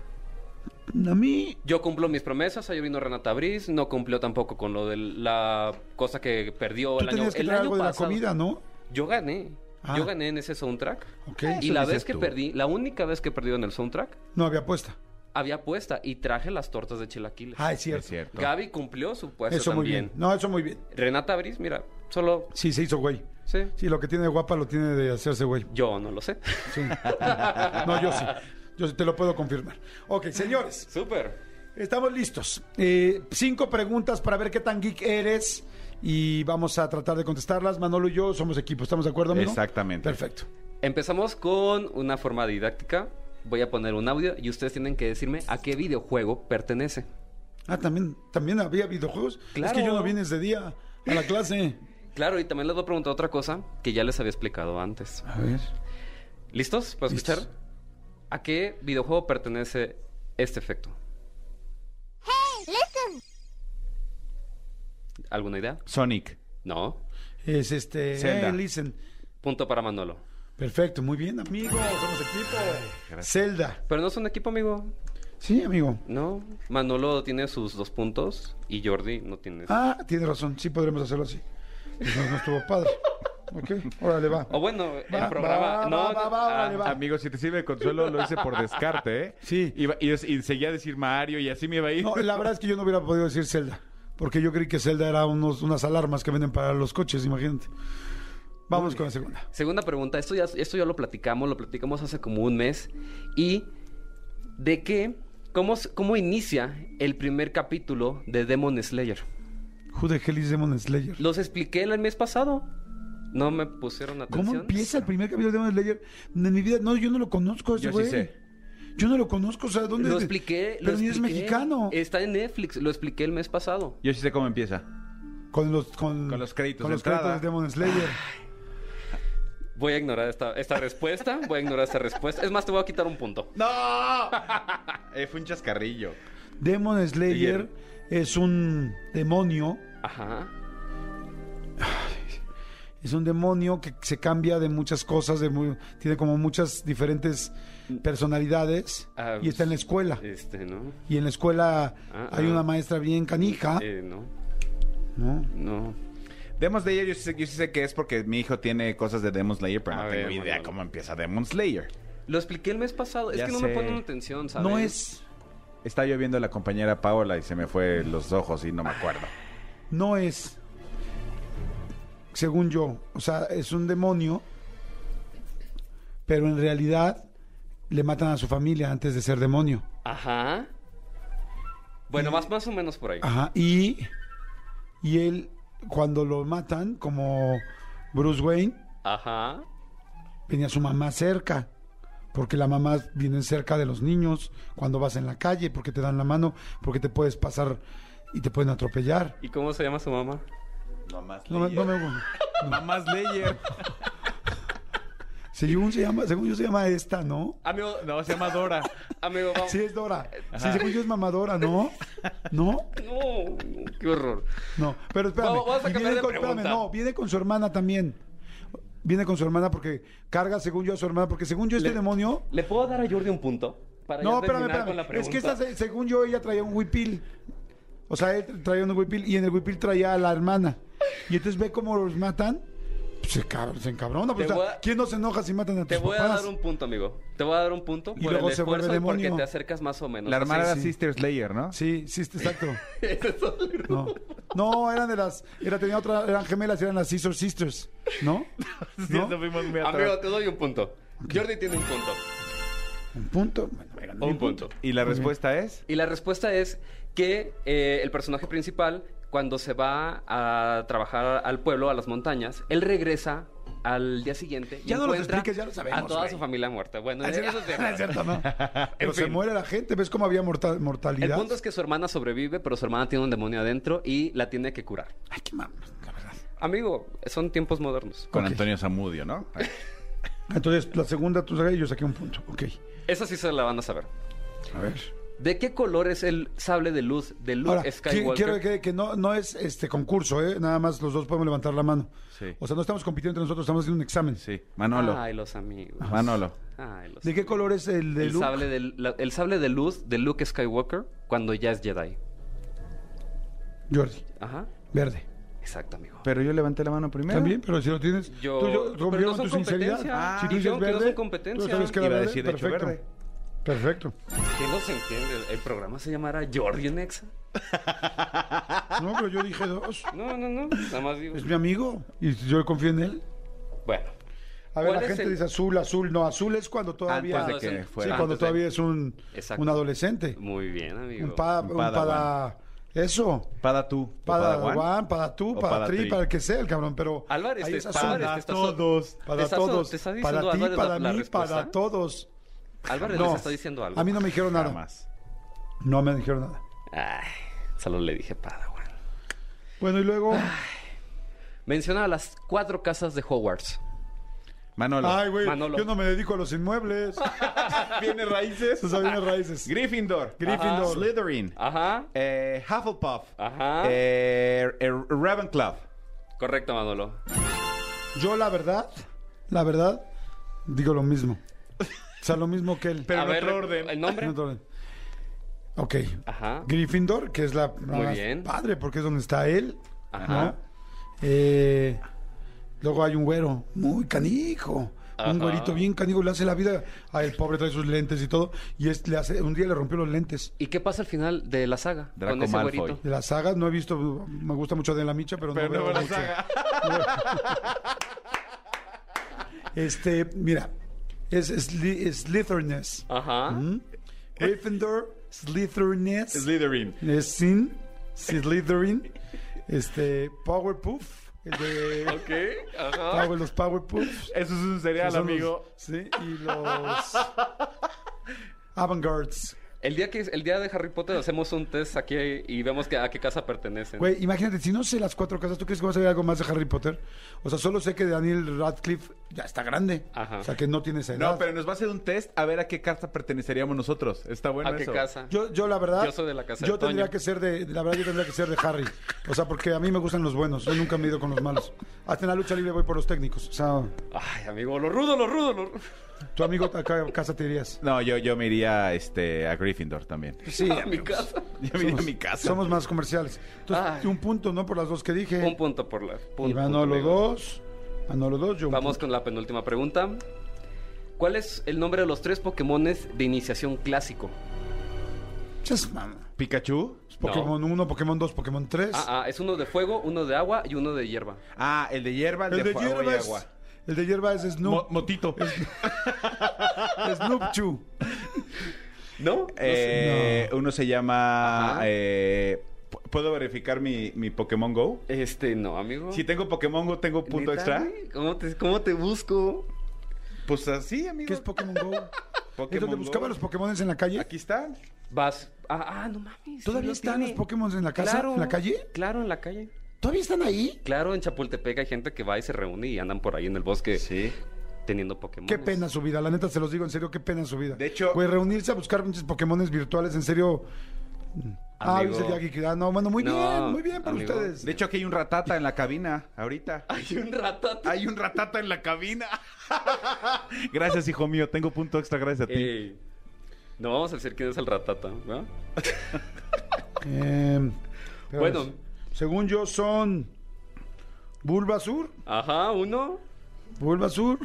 A mí, Yo cumplo mis promesas, ayer vino Renata Briz, no cumplió tampoco con lo de la cosa que perdió tú el año, que el año algo de la pasado. comida, ¿no? Yo gané. Ah. Yo gané en ese soundtrack. Ok. Y la vez que tú. perdí, la única vez que perdido en el soundtrack, No había apuesta. había apuesta y traje las tortas de chilaquiles. Ah, es cierto. Es cierto. Gaby cumplió su puesto Eso muy también. bien. No, eso muy bien. Renata Briz, mira, solo Sí, se hizo güey. sí. Sí, lo que tiene de guapa lo tiene de hacerse güey. Yo no lo sé. Sí. No, yo sí. Yo te lo puedo confirmar. Ok, señores, Súper. estamos listos. Eh, cinco preguntas para ver qué tan geek eres y vamos a tratar de contestarlas. Manolo y yo somos equipo. ¿Estamos de acuerdo, amigo? Exactamente. Perfecto. Empezamos con una forma didáctica. Voy a poner un audio y ustedes tienen que decirme a qué videojuego pertenece. Ah, también, también había videojuegos. Es Claro. que yo no vine ese día a la clase. Claro, y también les voy a preguntar otra cosa que ya les había explicado antes. A ver. ¿Listos para Listos. ¿A qué videojuego pertenece este efecto? ¿Alguna idea? Sonic. No. Es este. Zelda. eh, listen. Punto para Manolo. Perfecto, muy bien, amigo. Somos equipo. Zelda. Pero no es un equipo, amigo. Sí, amigo. No. Manolo tiene sus dos puntos y Jordi no tiene. Ah, tiene razón. Sí podremos hacerlo así. No, no estuvo padre. Ok, órale, va. O bueno, Va, el programa. va, no, va, no, va, va, ah, órale, va. Amigo, si te sirve de consuelo, lo hice por descarte, ¿eh? Sí. Iba- y, y seguía a decir Mario y así me iba a ir. No, la verdad es que yo no hubiera podido decir Zelda. Porque yo creí que Zelda era unos, unas alarmas que venden para los coches, imagínate. Vamos con la segunda. Segunda pregunta, esto ya, esto ya lo platicamos, lo platicamos hace como un mes. ¿Y de qué? ¿Cómo, s- cómo inicia el primer capítulo de Demon Slayer? Who the hell is Demon Slayer? Los expliqué el mes pasado. No me pusieron atención. ¿Cómo empieza el primer capítulo de Demon Slayer? En mi vida, no, yo no lo conozco ese Yo sí güey. sé. Yo no lo conozco, o sea, ¿dónde? Lo expliqué. Pero lo ni es mexicano. Está en Netflix, lo expliqué el mes pasado. Yo sí sé cómo empieza. Con los, con, Con los créditos con de los créditos de Demon Slayer. Voy a ignorar esta, esta respuesta. Voy a ignorar esta respuesta. Es más, te voy a quitar un punto. ¡No! Eh, fue un chascarrillo. Demon Slayer es un demonio. Ajá. Es un demonio que se cambia de muchas cosas, de muy- tiene como muchas diferentes personalidades Ah, y está en la escuela. Este, ¿no? Y en la escuela Ah, hay ah. una maestra bien canija, Eh, no. ¿no? No. Demon Slayer, yo sí, sé, yo sí sé que es porque mi hijo tiene cosas de Demon Slayer, pero A no ver, tengo idea cómo empieza Demon Slayer. Lo expliqué el mes pasado. Es Ya que no me ponen atención, ¿sabes? No es, Estaba yo viendo a la compañera Paola y se me fue los ojos y no me acuerdo. no es, según yo, o sea, es un demonio, pero en realidad le matan a su familia antes de ser demonio. Ajá. Bueno, más, más o menos por ahí. Ajá, y, y él, cuando lo matan, como Bruce Wayne, Ajá. venía su mamá cerca, porque la mamá viene cerca de los niños cuando vas en la calle, porque te dan la mano, porque te puedes pasar y te pueden atropellar. ¿Y cómo se llama su mamá? Mamá No, me- no me- Mamá Slayer. según, se llama, según yo se llama esta, ¿no? Amigo, No, se llama Dora. amigo, vamos. Sí, es Dora. Sí, según yo es mamadora, ¿no? ¿No? No, qué horror. No, pero espérame. Vamos- vamos a Y cambiar viene de con, espérame, no, viene con su hermana también. Viene con su hermana porque carga, según yo, a su hermana, porque según yo este Le- demonio... ¿Le puedo dar a Jordi un punto? Para No, espérame, terminar con la espérame. Es que esta, se- según yo, ella traía un huipil. O sea, él traía un huipil y en el huipil traía a la hermana. Y entonces ve cómo los matan. Pues se, cab- se encabrona. Pues, o sea, voy a- ¿Quién no se enoja si matan a tus Te voy a dar un punto, amigo. Te voy a dar un punto Y por luego el se vuelve y porque demonio. te acercas más o menos. La hermana Sí, era sí. Sister Slayer, ¿no? Sí, sí, exacto. No. No, eran de las. Era, tenía otra, eran gemelas, eran las Scissor Sisters. ¿No? ¿No? Amigo, te doy un punto. Jordi tiene un punto. Un punto. Bueno, me ganó Un punto. ¿Y la respuesta es? Y la respuesta es que eh, el personaje principal, cuando se va a trabajar al pueblo, a las montañas, él regresa al día siguiente y Ya no lo encuentra expliques, ya lo sabemos, a toda su familia muerta. Bueno, Ah, eso es es cierto, no. Pero se muere la gente. ¿Ves cómo había morta- El mortalidad? punto es que su hermana sobrevive, pero su hermana tiene un demonio adentro y la tiene que curar. Ay, qué mal, la verdad. Amigo, son tiempos modernos. Con. Antonio Zamudio, ¿no? Entonces, la segunda tú y yo saqué un punto. Ok. Esa sí se la van a saber. A ver. ¿De qué color es el sable de luz de Luke Ahora, Skywalker? quiero que, que no, no es este concurso, ¿eh? Nada más los dos podemos levantar la mano. Sí. O sea, no estamos compitiendo entre nosotros, estamos haciendo un examen. Sí. Manolo. Ay, los amigos. Manolo. Ay, los ¿De qué amigos. color es el de el Luke? sable, de, la- el sable de luz de Luke Skywalker cuando ya es Jedi. Jordi. Ajá. Verde. Exacto, amigo. Pero yo levanté la mano primero. También, pero si lo tienes. Yo- tú, yo, pero no son tu sinceridad. competencia. si tú Dijeron dices que no verde, son competencia. tú sabes que era Iba a verde. decir hecho Perfecto. verde. Perfecto. ¿Qué no se entiende? ¿El programa se llamará Jordi en Exa? No, pero yo dije dos. No, no, no. Nada más digo. Es mi amigo y yo confío en él. Bueno. A ver, ¿Cuál la gente el- dice azul, azul. No, azul es cuando todavía. Antes de que Sí, fuera. Sí, cuando de- todavía es un, Exacto. un adolescente. Muy bien, amigo. Un, pa, Un un padawan. pada. Eso. Pada tú. Para. Juan, para tú, para para tri, tri. para el que sea el cabrón, pero. Álvarez, ahí te- es azul. Para todos. Para todos. para ti, para mí, para todos. Álvarez No. les está diciendo algo. A mí no me dijeron Nada nada. más. No me dijeron nada. Ay, solo le dije Padawan. Bueno, y luego. Menciona las cuatro casas de Hogwarts. Manolo. Ay, güey, Manolo. yo no me dedico a los inmuebles. Viene raíces. Eso sabe bien raíces. Gryffindor. Gryffindor. Slytherin. Ajá. Eh, Hufflepuff. Ajá. Eh, eh, Ravenclaw. Correcto, Manolo. Yo, la verdad, la verdad, digo lo mismo. O sea, lo mismo que él. Pero A en ver, otro orden. ¿El En nombre? otro orden. Ok. Ajá. Gryffindor, que es la la Muy más bien. padre, porque es donde está él. Ajá. ¿no? Eh, luego hay un güero muy canijo. Ajá. Un güerito bien canijo, le hace la vida a el pobre, trae sus lentes y todo. Y es, le hace, un día le rompió los lentes. ¿Y qué pasa al final de la saga? Draco con ese Malfoy. güerito. De la saga no he visto, me gusta mucho de la micha, pero, Pero no, no veo la mucho. saga. Este, mira, es, Sly- Slytheriness. Ajá. ¿Mm? Gryffindor, Slytheriness. Slytherin. es Sin, Slytherin. Este, Powerpuff. El de Ok. Ajá. Power- los Powerpuffs. Eso es un cereal, los- amigo. sí, y los Avantgards. El día que el día de Harry Potter hacemos un test aquí y vemos que, a qué casa pertenecen. Güey, imagínate, si no sé las cuatro casas, ¿tú crees que vas a ver algo más de Harry Potter? O sea, solo sé que Daniel Radcliffe ya está grande. Ajá. O sea, que no tiene esa edad. No, pero nos va a hacer un test a ver a qué casa perteneceríamos nosotros. Está bueno ¿A qué eso. casa? Yo, yo la verdad. Yo soy de la casa de Yo tendría Toño. que ser de. La verdad, yo tendría que ser de Harry. O sea, porque a mí me gustan los buenos. Yo nunca me he ido con los malos. Hasta en la lucha libre voy por los técnicos. O sea, Ay, amigo, lo rudo, lo rudo, lo rudo. tu amigo acá a casa te irías. No, yo, yo me iría este, a Gryffindor también. Sí, a mi casa. Yo me iría a mi casa. somos más comerciales. Entonces, Ay. un punto, ¿no? Por las dos que dije. Un punto por la. y punto, Manolo amigo. dos. Manolo dos, yo un Vamos punto. con la penúltima pregunta. ¿Cuál es el nombre de los tres Pokémones de iniciación clásico? Chas, mamá. ¿Pikachu? Pokémon 1, Pokémon 2, Pokémon 3. Ah, ah, es uno de fuego, uno de agua y uno de hierba. Ah, el de hierba, el, el de fuego y hierba es. agua. El de hierba es Mo- Snoop. motito. Snoopchu. ¿No? Eh, Uno se llama... Eh, ¿pu- ¿Puedo verificar mi, mi Pokémon Go? Este, no, amigo. Si tengo Pokémon Go, ¿tengo punto ¿Neta, extra? ¿Cómo te, ¿Cómo te busco? Pues así, amigo. ¿Qué es Pokémon Go? Pokémon ¿Es donde Go. buscaba los Pokémon en la calle? Aquí está. Vas. Ah, ah, no mames. ¿Todavía están tiene. los Pokémon en la casa? Claro, ¿En la calle? Claro, en la calle. ¿Todavía están ahí? Claro, en Chapultepec hay gente que va y se reúne y andan por ahí en el bosque Sí. Teniendo Pokémon. Qué pena su vida, la neta se los digo en serio, qué pena su vida. De hecho- Güey, reunirse a buscar pinches Pokémones virtuales, en serio. Ah, dice que- ah, no, bueno, muy No, bien, muy bien para amigo. ustedes. De hecho, aquí hay un ratata en la cabina, ahorita. Hay un ratata. Hay un ratata en la cabina. gracias, hijo mío. Tengo punto extra gracias a ti. Ey. No vamos a decir quién es el ratata, ¿no? Eh, Bueno. según yo son Bulbasur, Ajá, uno. Bulbasur,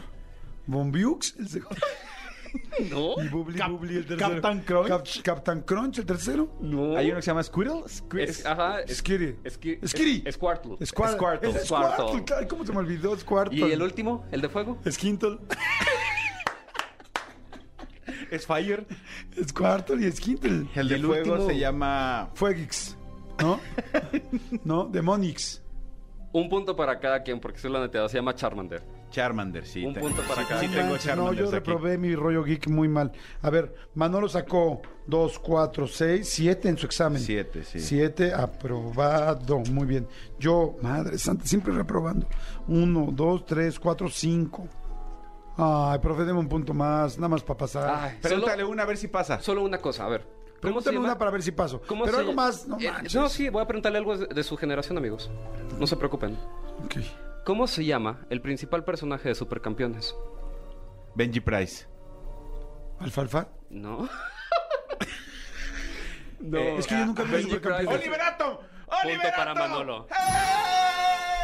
Bombiux, el segundo. ¿No? Y Bubbly Cap- Bubbly el tercero. Captain Crunch. Cap- Captain Crunch el tercero. No. Hay uno que se llama Squirrel. Squir- Es, ajá. es- Skitty. Squirtle. Squirtle. Squirtle. Squirtle. Squirtle. ¿Cómo se me olvidó? Squirtle. ¿Y el último? ¿El de fuego? Squintle. Es Fire. Squirtle y Squintle. El de el fuego último- se llama. Fuegix. ¿No? ¿No? Demonix. Un punto para cada quien, porque soy la neta, se llama Charmander. Charmander, sí. Un punto para sí, cada Sí, tengo Manches, no, Charmander. yo reprobé mi rollo geek muy mal. A ver, Manolo sacó 2, 4, 6, 7 en su examen. Siete, sí. 7 aprobado. Muy bien. Yo, madre santa, siempre reprobando. 1, 2, 3, 4, 5. Ay, profe, deme un punto más, nada más para pasar. Ay, Pregúntale solo, una a ver si pasa. solo una cosa, a ver. ¿Cómo se Pregúntame llama? una para ver si paso. ¿Cómo Pero se algo más, no Eh, manches. no, sí, voy a preguntarle algo de, de su generación, amigos. No se preocupen. Ok. ¿Cómo se llama el principal personaje de Supercampeones? Benji Price. ¿Alfalfa? ¿No? No. es que yo nunca vi Benji Supercampeones. Price. ¡Oliver Atom! ¡Oliver Punto para Atom! Manolo. ¡Eh!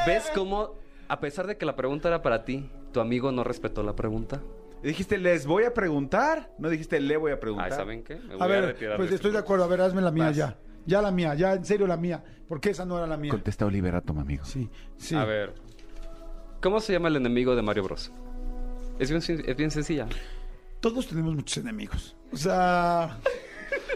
¿Ves cómo, a pesar de que la pregunta era para ti, tu amigo no respetó la pregunta? Dijiste, les voy a preguntar. No dijiste, le voy a preguntar. Ay, ¿saben qué? Me voy A ver, retirar pues de estoy de este acuerdo. A ver, hazme la mía Vas. ya. Ya la mía, ya en serio la mía. Porque esa no era la mía. Contesta Oliver Atom, amigo. Sí, sí. A ver. ¿Cómo se llama el enemigo de Mario Bros? Es bien, sen- es bien sencilla. Todos tenemos muchos enemigos. O sea,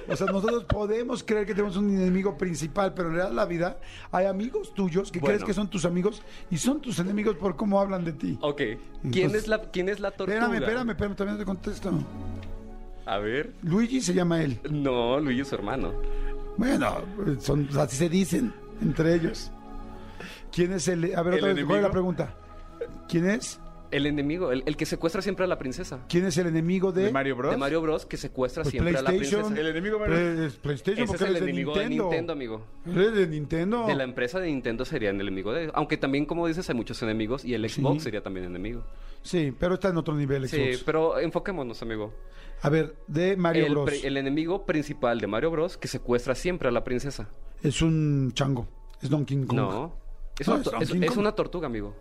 o sea, nosotros podemos creer que tenemos un enemigo principal, pero en realidad la vida hay amigos tuyos que Bueno. crees que son tus amigos y son tus enemigos por cómo hablan de ti. Ok. ¿Quién, Entonces- es la, ¿Quién es la tortuga? Espérame, espérame, espérame, también te contesto. A ver. Luigi se llama él. No, Luigi es su hermano. Bueno, son, así se dicen entre ellos. ¿Quién es el? A ver, ¿El otra vez, ¿cuál es la pregunta? ¿Quién es? El enemigo, el, el que secuestra siempre a la princesa. ¿Quién es el enemigo de, ¿De Mario Bros? De Mario Bros. que secuestra Pues siempre a la PlayStation. princesa. El enemigo Mario- Play- PlayStation? Ese porque es el eres de enemigo de Nintendo, amigo. Eres de Nintendo. De la empresa de Nintendo sería el enemigo de... Aunque también, como dices, hay muchos enemigos y el Xbox Sí. sería también enemigo. Sí, pero está en otro nivel, Sí, Xbox. pero enfoquémonos, amigo. A ver, de Mario el, Bros. pre- el enemigo principal de Mario Bros. que secuestra siempre a la princesa. Es un chango. Es Donkey Kong. No. Es, No, una, es to- es- Donkey es Kong. una tortuga, amigo.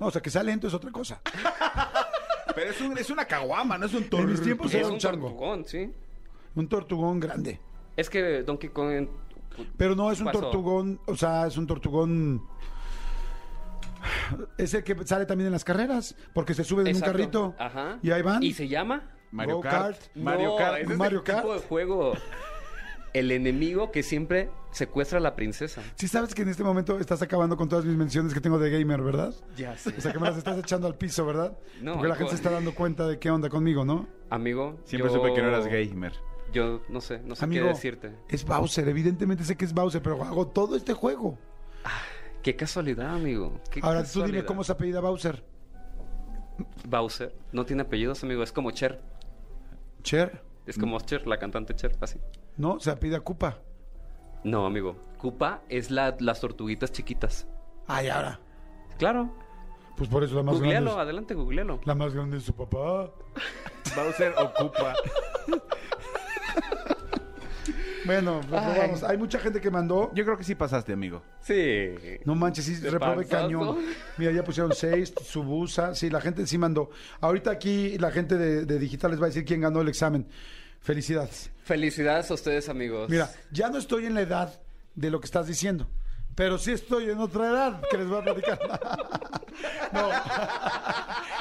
No, o sea, que sea lento es otra cosa. Pero es, un- es una caguama, no es un En toro. mis tiempos Es era un un chango. tortugón, sí. Un tortugón grande. Es que Donkey Kong... en- Pero no es un Pasó. tortugón, o sea, es un tortugón. Es el que sale también en las carreras, porque se sube en Exacto. un carrito. Ajá. Y ahí van. ¿Y se llama? Mario Go Kart. Kart. Mario No, Kart. es Mario el Kart. tipo de juego. El enemigo que siempre secuestra a la princesa. Sí sabes que en este momento estás acabando con todas mis menciones que tengo de gamer, ¿verdad? Ya sé. O sea, que me las estás echando al piso, ¿verdad? No, Porque la gente se está dando cuenta de qué onda conmigo, ¿no? Amigo, Siempre yo- supe que no eras gamer. Yo no sé, no sé Amigo, qué decirte. es Bowser, evidentemente sé que es Bowser, pero hago todo este juego. Qué casualidad, amigo. Qué Ahora tú dime cómo se apellida Bowser. Bowser. No tiene apellidos, amigo. Es como Cher. Cher, Es como Cher, la cantante Cher, así. ¿No? Se apellida Koopa. No, amigo. Koopa es la, las tortuguitas chiquitas. Ay, ahora. Claro. Pues por eso la más Googlealo, grande. es- adelante, googlealo. La más grande es su papá. Bowser ocupa. Bueno, pues Ay. vamos. Hay mucha gente que mandó. Yo creo que sí pasaste, amigo. Sí. No manches, sí, ¿De reprobé cañón. Mira, ya pusieron seis, Subusa. Sí, la gente sí mandó. Ahorita aquí la gente de, de digital les va a decir quién ganó el examen. Felicidades. Felicidades a ustedes, amigos. Mira, ya no estoy en la edad de lo que estás diciendo. Pero sí estoy en otra edad que les voy a platicar. no.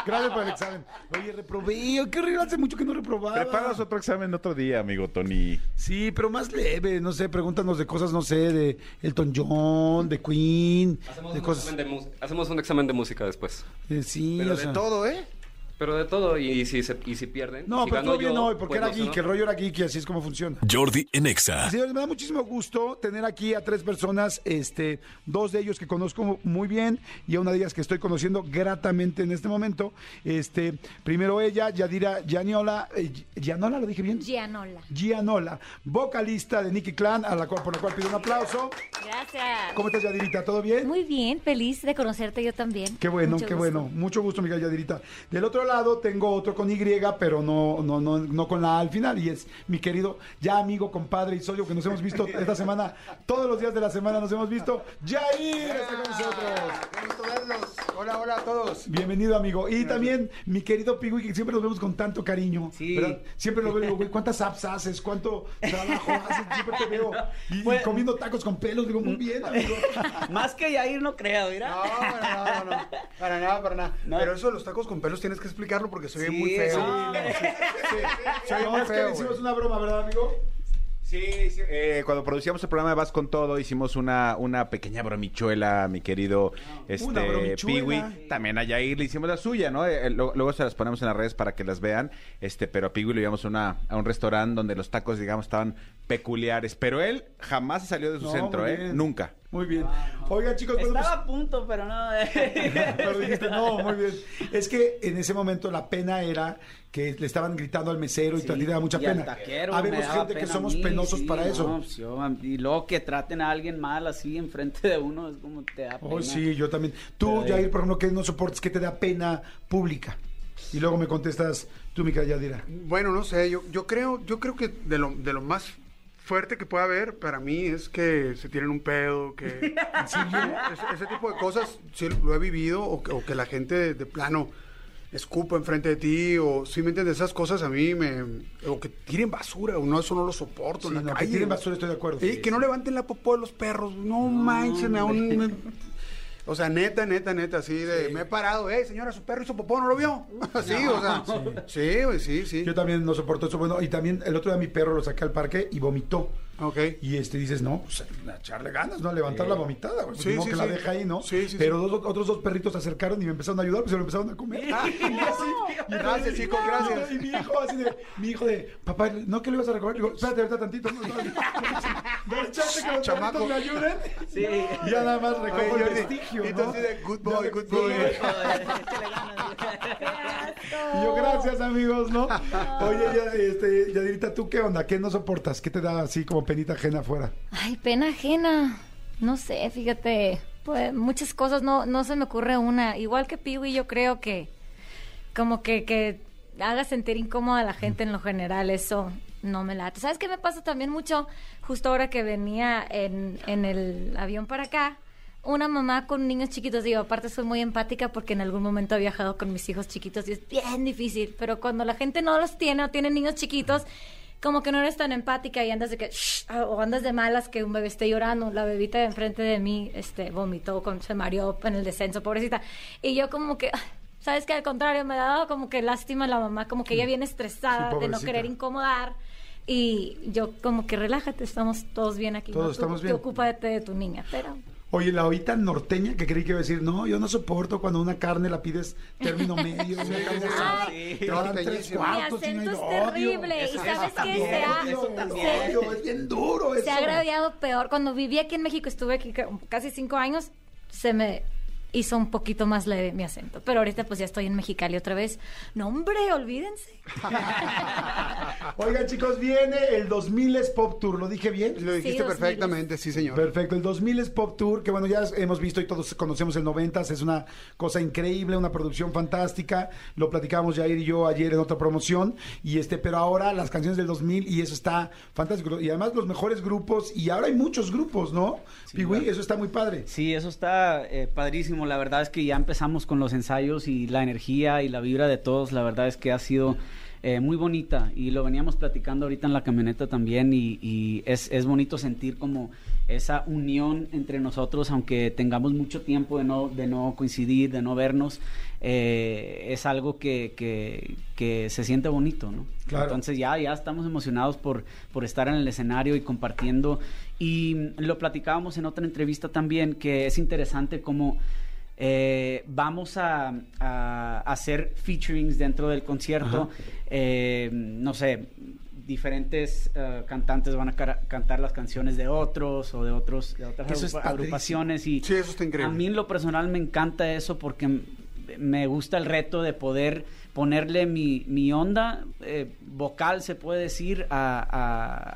Gracias por el examen. Oye, reprobé. Qué horrible, hace mucho que no reprobaba. Preparas otro examen otro día, amigo Tony. Sí, pero más leve, no sé, pregúntanos de cosas, no sé, de Elton John, de Queen, Hacemos de un, cosas. examen de hacemos un examen de música después. eh, sí, Pero o de sea. todo, ¿eh? Pero de todo, y, si, se- y si pierden. No, si pero todo bien yo, hoy, porque pues era geek, ¿no? el rollo era geek y así es como funciona. Jordi en Exa. Señores, me da muchísimo gusto tener aquí a tres personas, este, dos de ellos que conozco muy bien y a una de ellas que estoy conociendo gratamente en este momento. Este, primero ella, Yadira Gianiola, eh, Gianola, ¿lo dije bien? Gianola. Gianola, vocalista de Nicky Clan, a la cual, por la cual pido un aplauso. Gracias. ¿Cómo estás, Yadirita? ¿Todo bien? Muy bien, feliz de conocerte yo también. Qué bueno, Mucho qué gusto. bueno. Mucho gusto, Miguel Yadirita. Del otro otro lado tengo otro con Y, pero no, no, no, no con la A al final. Y es mi querido, ya amigo, compadre y socio que nos hemos visto esta semana, todos los días de la semana nos hemos visto. Jair está con nosotros. Verlos. Hola, hola a todos. Bienvenido, amigo. Y también mi querido Pigui, que siempre nos vemos con tanto cariño. Sí. ¿verdad? Siempre lo veo güey, ¿cuántas apps haces? ¿Cuánto trabajo haces? Siempre te veo. Y, y comiendo tacos con pelos. Digo, muy bien, amigo. Más que Yair no creo, mira. No, no, no, no, para nada, para nada. No. Pero eso de los tacos con pelos tienes que explicarlo porque soy Sí, muy feo. sí. Sí, soy No, muy es que feo. le hicimos güey. una broma, ¿verdad, amigo? Sí, sí, eh, cuando producíamos el programa de Vas con Todo, hicimos una, una pequeña bromichuela, mi querido este, Una bromichuela. Piwi. También a Yair le hicimos la suya, ¿no? Eh, lo- luego se las ponemos en las redes para que las vean. Este, pero a Piwi lo llevamos a, una- a un restaurante donde los tacos, digamos, estaban peculiares. Pero él jamás se salió de su No, centro, ¿eh? Nunca. Muy bien. Oigan, chicos, bueno, Estaba pues- a punto, pero no. Pero dijiste, no, muy bien. Es que en ese momento la pena era que le estaban gritando al mesero y Sí, a ti te da mucha y pena. taquero, Habemos daba gente que pena somos mí, penosos sí, para eso. no, pues yo, y luego que traten a alguien mal así enfrente de uno es como te da pena. Oh, sí, yo también. Tú, Pero, Jair, por ejemplo, que no soportes que te da pena pública. Y luego me contestas, tú, Mica Yadira. Bueno, no sé, yo, yo creo, yo creo que de lo, de lo más fuerte que puede haber para mí es que se tienen un pedo, que ese, ese tipo de cosas sí lo he vivido, o, que- o que la gente de, de plano escupa enfrente de ti, o si me entiendes, esas cosas a mí me, o que tiren basura, o no, eso no lo soporto Sí, en la no, que tiren basura, estoy de acuerdo. Y Sí, que no levanten la popó de los perros, no manches, me da un... me- o sea, neta, neta, neta, así de... Me he parado, eh, señora, su perro hizo popó, ¿no lo vio? Así, o sea... Sí, güey, sí, sí. Yo también no soporto eso. Bueno, y también el otro día mi perro lo saqué al parque y vomitó. Ok. Y este dices, no, pues a echarle ganas, ¿no? A levantar la vomitada, güey. Sí, Sí, sí, que la deja ahí, ¿no? Sí, sí, Pero sí. dos- otros dos perritos se acercaron y me empezaron a ayudar, pues se lo empezaron a comer. Y así, y Gracias, chicos, gracias. Y mi hijo así de, mi hijo de, papá, ¿no que lo ibas a recoger? Digo, espérate ahorita tantito. No, no, no, chance que los Chamaco. perritos me ayuden. Sí. Y ya nada más recojo el vestigio, y tú de, good boy, good boy. Y yo, gracias, amigos, ¿no? Oye, ya, este, Yadirita, ¿tú qué onda? ¿Qué no soportas? ¿Qué te da así como penita ajena afuera? Ay, pena ajena. No sé, fíjate. Pues muchas cosas no, no se me ocurre una. Igual que Piwi, yo creo que como que, que haga sentir incómoda a la gente en lo general, eso no me late. ¿Sabes qué me pasa también mucho? Justo ahora que venía en, en el avión para acá, una mamá con niños chiquitos, digo, aparte soy muy empática porque en algún momento he viajado con mis hijos chiquitos y es bien difícil, pero cuando la gente no los tiene o tiene niños chiquitos, como que no eres tan empática y andas de que "Shh", o andas de malas que un bebé esté llorando, la bebita de enfrente de mí este vomitó, con, se mareó en el descenso, pobrecita. Y yo como que sabes que al contrario me daba como que lástima a la mamá, como que ella viene estresada Sí, de no querer incomodar. Y yo como que relájate, estamos todos bien aquí. Todos estamos tú bien. ocúpate de tu niña, pero Oye, la oíta norteña que creí que iba a decir, no, yo no soporto cuando una carne la pides término medio, una carne asada, sí. te van tres Norteñísimo. Mi cuartos y no acento es odio. terrible. Y Eso- sabes que se ha, eso El también. odio, es bien duro eso. se ha agraviado peor. Cuando viví aquí en México, estuve aquí ca- casi cinco años, se me hizo un poquito más leve mi acento. Pero ahorita pues ya estoy en Mexicali otra vez. No, hombre, olvídense. Oigan, chicos, viene el 2000 es Pop Tour, ¿lo dije bien? Lo dijiste Sí, perfectamente, sí, señor. Perfecto, el 2000 es Pop Tour, que bueno, ya hemos visto y todos conocemos el 90, es una cosa increíble, una producción fantástica, lo platicábamos Jair y yo ayer en otra promoción, y este, pero ahora las canciones del 2000 y eso está fantástico, y además los mejores grupos, y ahora hay muchos grupos, ¿no? Piwi, eso está muy padre. Sí, eso está eh, padrísimo. La verdad es que ya empezamos con los ensayos y la energía y la vibra de todos. La verdad es que ha sido eh, muy bonita y lo veníamos platicando ahorita en la camioneta también y, y es, es bonito sentir como esa unión entre nosotros, aunque tengamos mucho tiempo de no, de no coincidir, de no vernos. eh, es algo que, que, que se siente bonito, ¿no? Claro. Entonces ya, ya estamos emocionados por, por estar en el escenario y compartiendo. Y lo platicábamos en otra entrevista también, que es interesante como eh, vamos a, a hacer featurings dentro del concierto. Eh, no sé, diferentes eh, cantantes van a cantar las canciones de otros o de otros de otras Eso agrupa- agrupaciones y Sí, eso está increíble. a mí en lo personal me encanta eso porque me gusta el reto de poder ponerle mi, mi onda eh, vocal, se puede decir, a,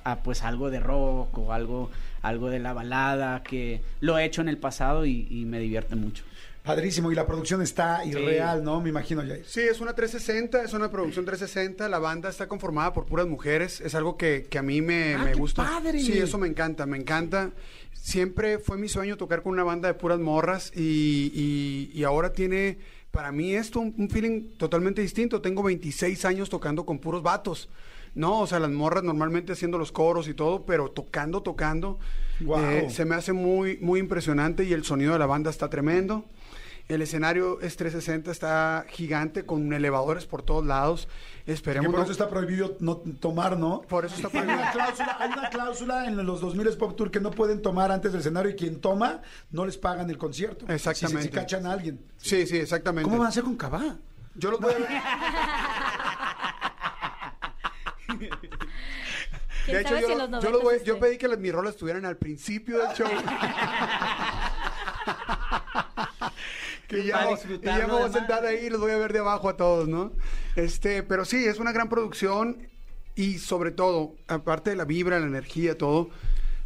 a- a, pues algo de rock o algo, algo de la balada, que lo he hecho en el pasado y, y me divierte mucho. Padrísimo, y la producción está irreal, ¿no? Me imagino, Jair. Sí, es una 360, es una producción 360. La banda está conformada por puras mujeres. Es algo que, que a mí me, Ah, me qué gusta. padre. Sí, eso me encanta, me encanta. Siempre fue mi sueño tocar con una banda de puras morras y, y- y ahora tiene para mí esto un, un feeling totalmente distinto. Tengo 26 años tocando con puros vatos. No, o sea, las morras normalmente haciendo los coros y todo, pero tocando, tocando. Eh, se me hace muy, muy impresionante y el sonido de la banda está tremendo. El escenario es 360, está gigante con elevadores por todos lados. Que Esperemos. por no- eso está prohibido no tomar, ¿no? Por eso está Hay una prohibido. cláusula, hay una cláusula en los 2000 Pop Tour que no pueden tomar antes del escenario y quien toma no les pagan el concierto. Exactamente. Si, si cachan a alguien. Sí, sí, exactamente. ¿Cómo van a hacer con Cabá? Yo los voy a ver. ¿Quién De hecho, yo, los yo 90 los voy- yo pedí que las, mis rolas estuvieran al principio del show. que ya, y ya me voy a sentar ahí y los voy a ver de abajo a todos, ¿no? Este, pero sí, es una gran producción y sobre todo, aparte de la vibra, la energía, todo,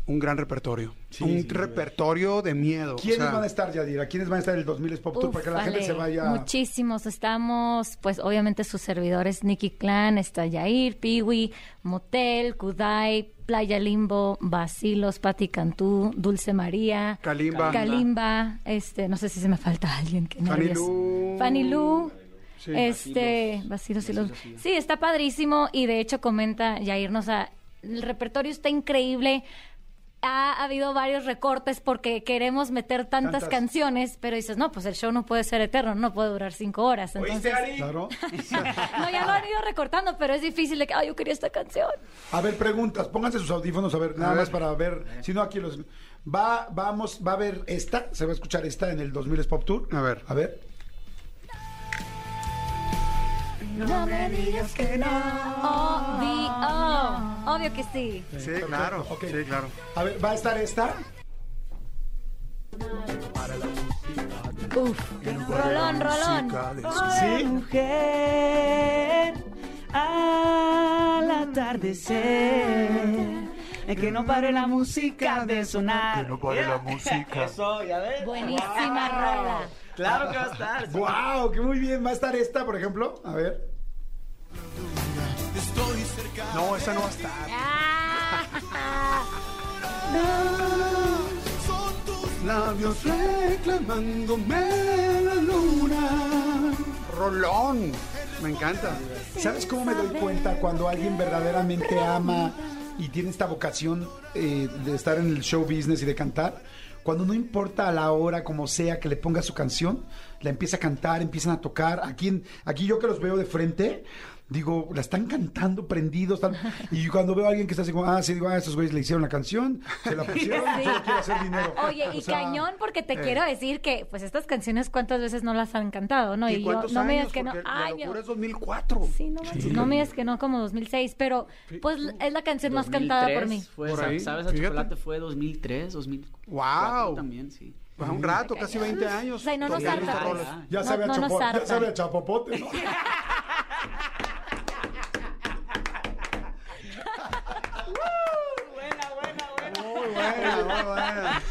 un gran repertorio. Sí, un sí, repertorio de miedo. o ¿Quiénes sea, van a estar, Yadira? ¿Quiénes van a estar en el 2000 Pop Tour Uf, para que la gente se vaya? Muchísimos. Estamos, pues, obviamente sus servidores, Nicky Clan, está Yair, Piwi, Motel, Kudai, Playa Limbo, Basilos, Pati Cantú, Dulce María, Kalimba. Kalimba, este, no sé si se me falta alguien que no Lu. Sí. este, Basilos y los- Sí, está padrísimo y de hecho comenta Yair, o sea, el repertorio está increíble. Ha habido varios recortes porque queremos meter tantas Tantas. canciones, pero dices, no, pues el show no puede ser eterno, no puede durar cinco horas. Entonces, Claro. no, ya lo han ido recortando, pero es difícil de que, ay, yo quería esta canción. A ver, preguntas. Pónganse sus audífonos a ver, nada A más para ver. Si no, aquí los. Va, vamos, va a ver esta. Se va a escuchar esta en el 2000 Pop Tour. A ver. A ver. No me digas que no. Obvio, obvio que sí. Sí, claro. Ok. Sí, claro. A ver, va a estar esta. Uf, rolón, rolón. Sí. mujer al atardecer. Que no pare la música de sonar. Que no pare la música. Eso, ya ves. Buenísima rola. Claro que va a estar. ¡Wow! ¡Qué muy bien! Va a estar esta, por ejemplo. A ver. No, esa no va a estar. Ah. Labios reclamándome la luna. Rolón. Me encanta. ¿Sabes cómo me doy cuenta cuando alguien verdaderamente ama y tiene esta vocación eh, de estar en el show business y de cantar? Cuando no importa a la hora, como sea, que le ponga su canción, la empieza a cantar, empiezan a tocar. Aquí, aquí yo que los veo de frente, digo, la están cantando prendidos. están- Y cuando veo a alguien que está así como, ah, sí, digo, ah, estos güeyes le hicieron la canción, se la pusieron, Sí. solo quiero hacer dinero. Oye, O y sea, cañón, porque te quiero decir que, pues, estas canciones, ¿cuántas veces no las han cantado, no? ¿Y, Y, yo, no me digas que no. Porque Ay, la locura es 2004. Sí, no manches, no me digas que no, como 2006, pero, pues, es la canción más cantada por mí. Fue, Por ahí, ¿Sabes? A chocolate fue 2003, 2004 Wow. también, sí. Pues un rato, casi 20 años. O sea, no nos. Ya sabe a chapopote, ¿no? buena, muy buena.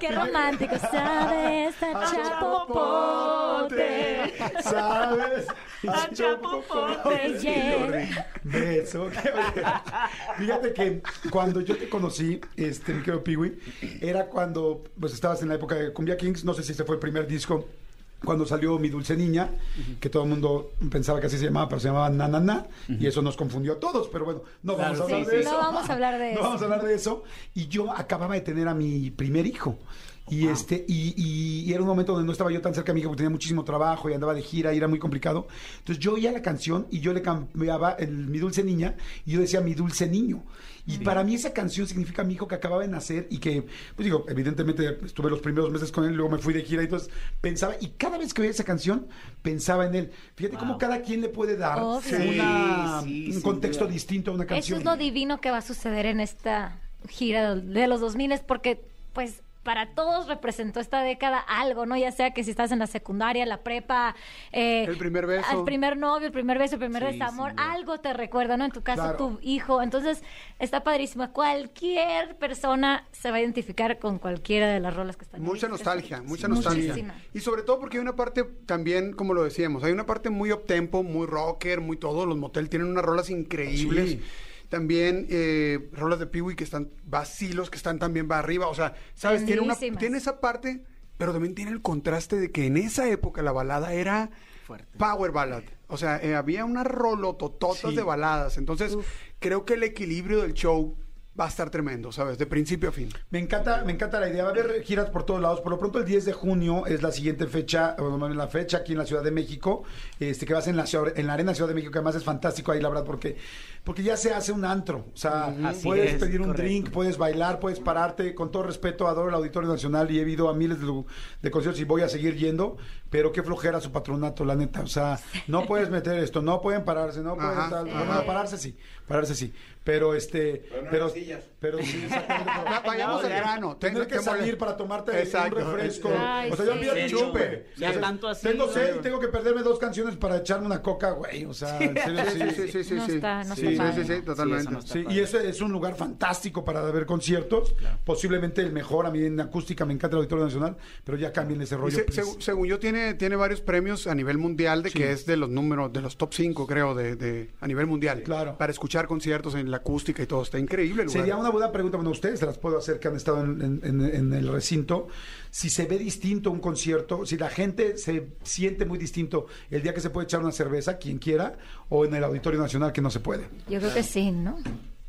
Qué romántico, ¿sabes? A chapopote. ¿Sabes? A chapopote, yeah. Beso. Fíjate que cuando yo te conocí, este, mi querido Piwi, era cuando pues estabas en la época de Cumbia Kings, no sé si ese fue el primer disco cuando salió Mi Dulce Niña, que todo el mundo pensaba que así se llamaba, pero se llamaba Na Na Na, y eso nos confundió a todos, pero bueno, no vamos a hablar sí, de no eso. vamos a hablar de No eso. vamos a hablar de eso. Y yo acababa de tener a mi primer hijo. Y este, y, y- y era un momento donde no estaba yo tan cerca de mi hijo, porque tenía muchísimo trabajo y andaba de gira y era muy complicado. Entonces yo oía la canción y yo le cambiaba el mi dulce niña y yo decía mi dulce niño. Y para mí esa canción significa mi hijo que acababa de nacer y que, pues digo, evidentemente estuve los primeros meses con él, luego me fui de gira y entonces pensaba, y cada vez que oía esa canción, pensaba en él. Fíjate cómo cada quien le puede dar Obvio. una- Sí, sí, un contexto duda. distinto a una Eso canción. es lo divino que va a suceder en esta gira de los 2000 porque, pues, para todos representó esta década algo, ¿no? Ya sea que si estás en la secundaria, la prepa, eh, El primer beso. el primer novio, el primer beso, el primer Sí, desamor, algo te recuerda, ¿no? En tu caso, Claro. tu hijo. Entonces, está padrísimo. Cualquier persona se va a identificar con cualquiera de las rolas que están. Mucha nostalgia, mucha Muchísima. nostalgia. Y sobre todo porque hay una parte también, como lo decíamos, hay una parte muy up-tempo, muy rocker, muy todo. Los motel tienen unas rolas increíbles. También eh, rolas de Peewee que están vacilos, que están también va arriba. O sea, ¿sabes? Tiene, una, tiene esa parte, pero también tiene el contraste de que en esa época la balada era Fuerte. power ballad. O sea, eh, había unas rolotototas Sí. de baladas. Entonces, creo que el equilibrio del show va a estar tremendo, ¿sabes? De principio a fin. Me encanta, me encanta la idea. Va a haber giras por todos lados. Por lo pronto, el 10 de junio es la siguiente fecha, o más bien la fecha aquí en la Ciudad de México, este que va a ser en la, ciudad- en la Arena Ciudad de México, que además es fantástico ahí, la verdad, porque, porque ya se hace un antro. O sea, Así puedes es, pedir un correcto. drink, puedes bailar, puedes pararte. Con todo respeto, adoro el Auditorio Nacional y he ido a miles de, conciertos y voy a seguir yendo, pero qué flojera su patronato, la neta. O sea, no puedes meter esto, no pueden pararse, no pueden tal. Bueno, pararse sí, pararse sí. Pero este, Pero no pero, sillas. sí, Vayamos No, al grano. Tener Ten- que salir para tomarte Exacto. un refresco. Ay, o sea, yo sí. chupe. ya O sea, tanto así, Tengo sed y tengo que perderme dos canciones para echarme una coca, güey. O sea, en serio, sí. Sí, sí, sí, sí, No sí. está- no sí, sí, sí, sí, totalmente. Sí, eso y ese es un lugar fantástico para ver conciertos. Posiblemente el mejor. A mí en acústica me encanta el Auditorio Nacional, pero ya cambien ese rollo. se- segu- según yo tiene tiene varios premios a nivel mundial de Sí. que es de los números de los top 5 creo de, de- a nivel mundial Claro. para escuchar conciertos en la acústica y todo está increíble el lugar. Sería una buena pregunta, bueno, ustedes se las puedo hacer que han estado en, en- en- en el recinto. Si se ve distinto un concierto, si la gente se siente muy distinto el día que se puede echar una cerveza, quien quiera, o en el Auditorio Nacional que no se puede. Yo creo que sí, ¿no?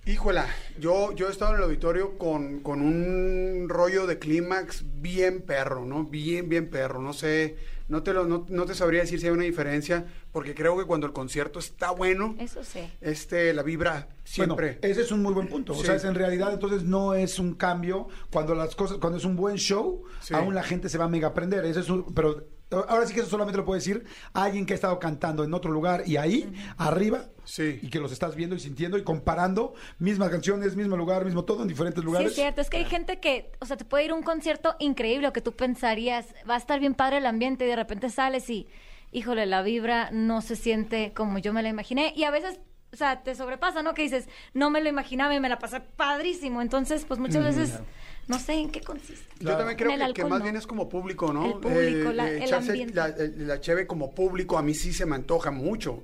Híjola, yo, yo he estado en el auditorio con, con un rollo de clímax bien perro, ¿no? Bien, bien perro. No sé, no te, lo, no, no te sabría decir si hay una diferencia, porque creo que cuando el concierto está bueno, Eso sí. este, la vibra siempre. Bueno, ese es un muy buen punto. O Sí. sea, es en realidad entonces no es un cambio cuando las cosas, cuando es un buen show, Sí. aún la gente se va a mega aprender. Ese es un- pero ahora sí que eso solamente lo puede decir alguien que ha estado cantando en otro lugar y ahí arriba Sí. y que los estás viendo y sintiendo y comparando mismas canciones, mismo lugar, mismo todo en diferentes Sí, lugares. es cierto. Es que hay gente que, o sea, te puede ir a un concierto increíble o que tú pensarías, va a estar bien padre el ambiente y de repente sales y, híjole, la vibra no se siente como yo me la imaginé. Y a veces, o sea, te sobrepasa, ¿no? Que dices, no me lo imaginaba y me la pasé padrísimo. Entonces, pues muchas veces, no sé en qué consiste. Yo también creo En el que, más no. bien es como público, ¿no? El público, la- el echarse ambiente. La, la cheve como público a mí sí se me antoja mucho.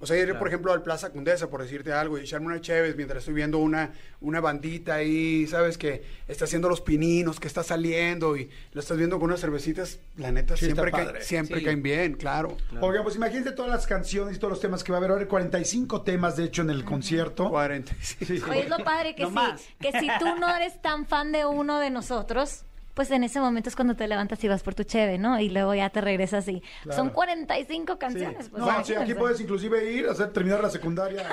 O sea, ir, por ejemplo, al Plaza Condesa, por decirte algo, y echarme una cheves mientras estoy viendo una, una bandita ahí, ¿sabes? Que está haciendo los pininos, que está saliendo y lo estás viendo con unas cervecitas, la neta, Sí, siempre, caen, siempre Sí. caen bien, claro. Oigan, pues imagínense todas las canciones y todos los temas que va a haber. Va a haber 45 temas, de hecho, en el concierto. 45. Sí. Oye, es lo padre que No si, que si tú no eres tan fan de uno de nosotros, pues en ese momento es cuando te levantas y vas por tu cheve, ¿no? Y luego ya te regresas y Claro. son 45 Sí. canciones. Pues, no, sí, aquí puedes inclusive ir a hacer, terminar la secundaria.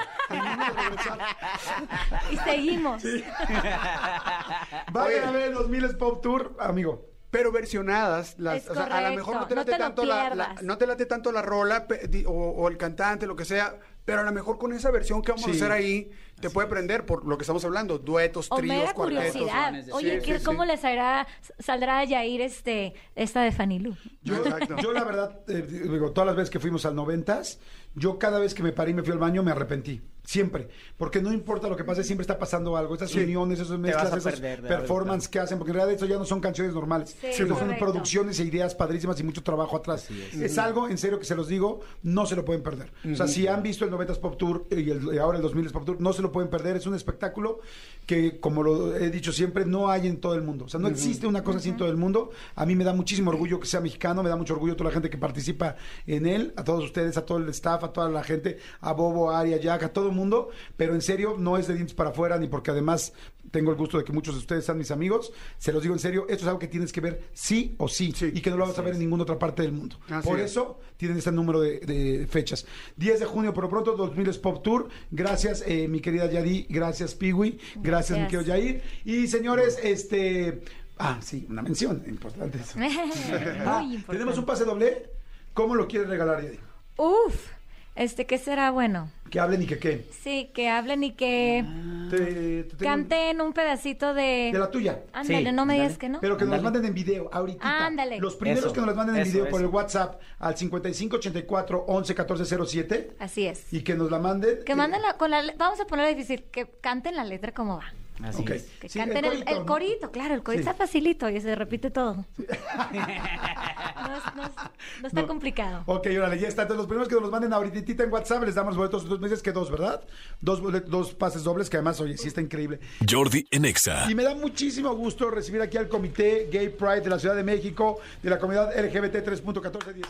y seguimos. Vayan Oye. a ver el 2000 Pop Tour, amigo. pero versionadas las o sea, a lo mejor no te no late te tanto la, no te late tanto la rola pe- di- o, o el cantante lo que sea pero a lo mejor con esa versión que vamos Sí. a hacer ahí te puede prender por lo que estamos hablando duetos O tríos cuartetos curiosidad. Oye, sí, ¿qué- sí. ¿cómo les saldrá, saldrá a Yair este, esta de Fanilú? Yo, Exacto. yo la verdad, eh, digo, todas las veces que fuimos al noventas, yo cada vez que me paré y me fui al baño me arrepentí. Siempre. Porque no importa lo que pase, siempre está pasando algo. Esas Sí. uniones, esas mezclas, a esas performances que hacen, porque en realidad eso ya no son canciones normales. Sí, Eso son producciones e ideas padrísimas y mucho trabajo atrás. Es, algo, en serio, que se los digo, no se lo pueden perder. O sea, si han visto el 90s Pop Tour y, el- y ahora el 2000s Pop Tour, no se lo pueden perder. Es un espectáculo que, como lo he dicho siempre, no hay en todo el mundo. O sea, no existe una cosa así en todo el mundo. A mí me da muchísimo orgullo que sea mexicano, me da mucho orgullo toda la gente que participa en él, a todos ustedes, a todo el staff, a toda la gente, a Bobo, a Aria, Jack, a todo el mundo. Pero en serio, no es de dientes para afuera, ni porque además tengo el gusto de que muchos de ustedes sean mis amigos. Se los digo en serio, esto es algo que tienes que ver sí o sí, Sí. y que no lo vas a ver en ninguna otra parte del mundo. Así Por es. eso tienen este número de, de fechas. 10 de junio, por lo pronto, 2000 es Pop Tour. Gracias, eh, mi querida Yadi. Gracias, Piwi. Gracias, mi Gracias. querido Yair. Y señores, este. Ah, sí, una mención importante. eso. Muy importante. Tenemos un pase doble. ¿Cómo lo quieres regalar, Yadi? Uf. Este, ¿qué será bueno? Que hablen y que qué. Sí, que hablen y que Te- te tengo- canten un pedacito de... De la tuya. Ándale, Sí, no me digas que no. Pero que nos las manden en video, ahorita. Ándale. Los primeros Eso, que nos las manden en eso, video por el WhatsApp al 5584 11 14 07 Así es. y que nos la manden. Que manden la, con la... Vamos a ponerlo difícil, que canten la letra como va. Así Ok. es. Que Sí, canten el, corito, claro, el corito Sí. está facilito y se repite todo. no, es- no es- no está No. complicado. Ok, órale, ya está. Entonces, los primeros que nos los manden ahorita en WhatsApp les damos los boletos. Dos meses que dos, ¿verdad? Dos, dos pases dobles, que además, oye, sí está increíble. Jordi en Exa. Y me da muchísimo gusto recibir aquí al Comité Gay Pride de la Ciudad de México, de la comunidad LGBT 3.1416.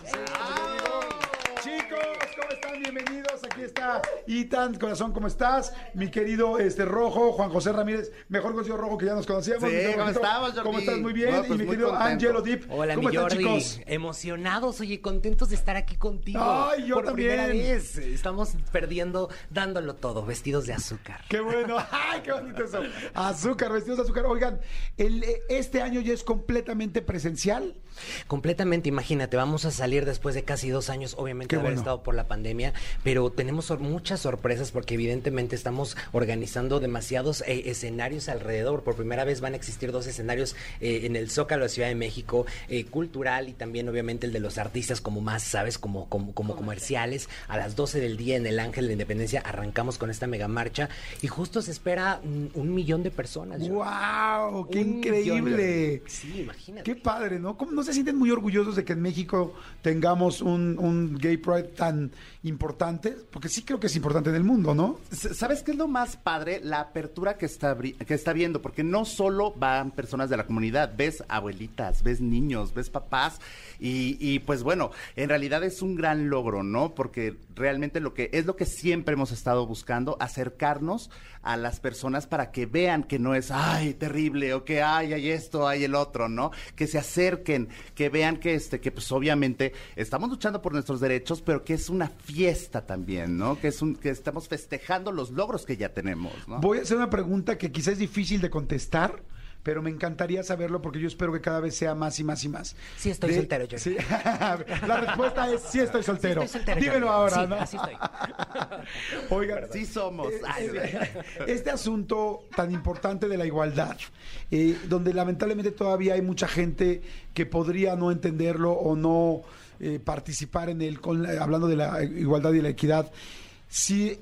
Chicos, ¿cómo están? Bienvenidos. Aquí está Itan, corazón, ¿cómo estás? Mi querido este Rojo, Juan José Ramírez, mejor conocido Rojo que ya nos conocíamos. Sí, ¿cómo estamos, Jordi? ¿Cómo estás? Muy bien. No, pues y mi querido contento. Angelo Deep. Hola, ¿Cómo mi están, Jordi. chicos? Emocionados, oye, contentos de estar aquí contigo. Ay, yo Por también. primera vez. Estamos perdiendo, dándolo todo, vestidos de azúcar. Qué bueno, ay, qué bonito eso. Azúcar, vestidos de azúcar. Oigan, el, eh, este año ya es completamente presencial. Completamente, imagínate, vamos a salir después de casi dos años, obviamente Qué de haber bueno. estado por la pandemia, pero tenemos sor- muchas sorpresas porque evidentemente estamos organizando demasiados eh, escenarios alrededor. Por primera vez van a existir dos escenarios eh, en el Zócalo de Ciudad de México, eh, cultural y también obviamente el de los artistas como más, ¿sabes? Como, como, como comerciales. A las 12 del día en el Ángel de la Independencia arrancamos con esta mega marcha y justo se espera mm, un millón de personas. ¡Wow! ¡Qué Un increíble! de- Sí, imagínate. Qué padre, ¿no? ¿Cómo no se sienten muy orgullosos de que en México tengamos un, un gay pride tan importante? Porque sí creo que es importante en el mundo, ¿no? ¿Sabes qué es lo más padre? La apertura que está, que está viendo, porque no solo van personas de la comunidad, ves abuelitas, ves niños, ves papás, y, y, pues bueno, en realidad es un gran logro, ¿no? Porque realmente lo que es lo que siempre hemos estado buscando, acercarnos a las personas para que vean que no es, ay, terrible, o que ay, hay esto, hay el otro, ¿no? Que se acerquen, que vean que este, que pues obviamente estamos luchando por nuestros derechos, pero que es una fiesta también, ¿no? Que es un, que estamos festejando los logros que ya tenemos, ¿no? Voy a hacer una pregunta que quizás es difícil de contestar, pero me encantaría saberlo porque yo espero que cada vez sea más y más y más. Sí estoy soltero, sí. La respuesta es sí estoy soltero. estoy soltero, Dímelo Jordi. ahora, Sí, ¿no? así estoy. Oigan, Sí somos. Ay, este asunto tan importante de la igualdad, eh, donde lamentablemente todavía hay mucha gente que podría no entenderlo o no eh, participar en él, con hablando de la igualdad y la equidad, si,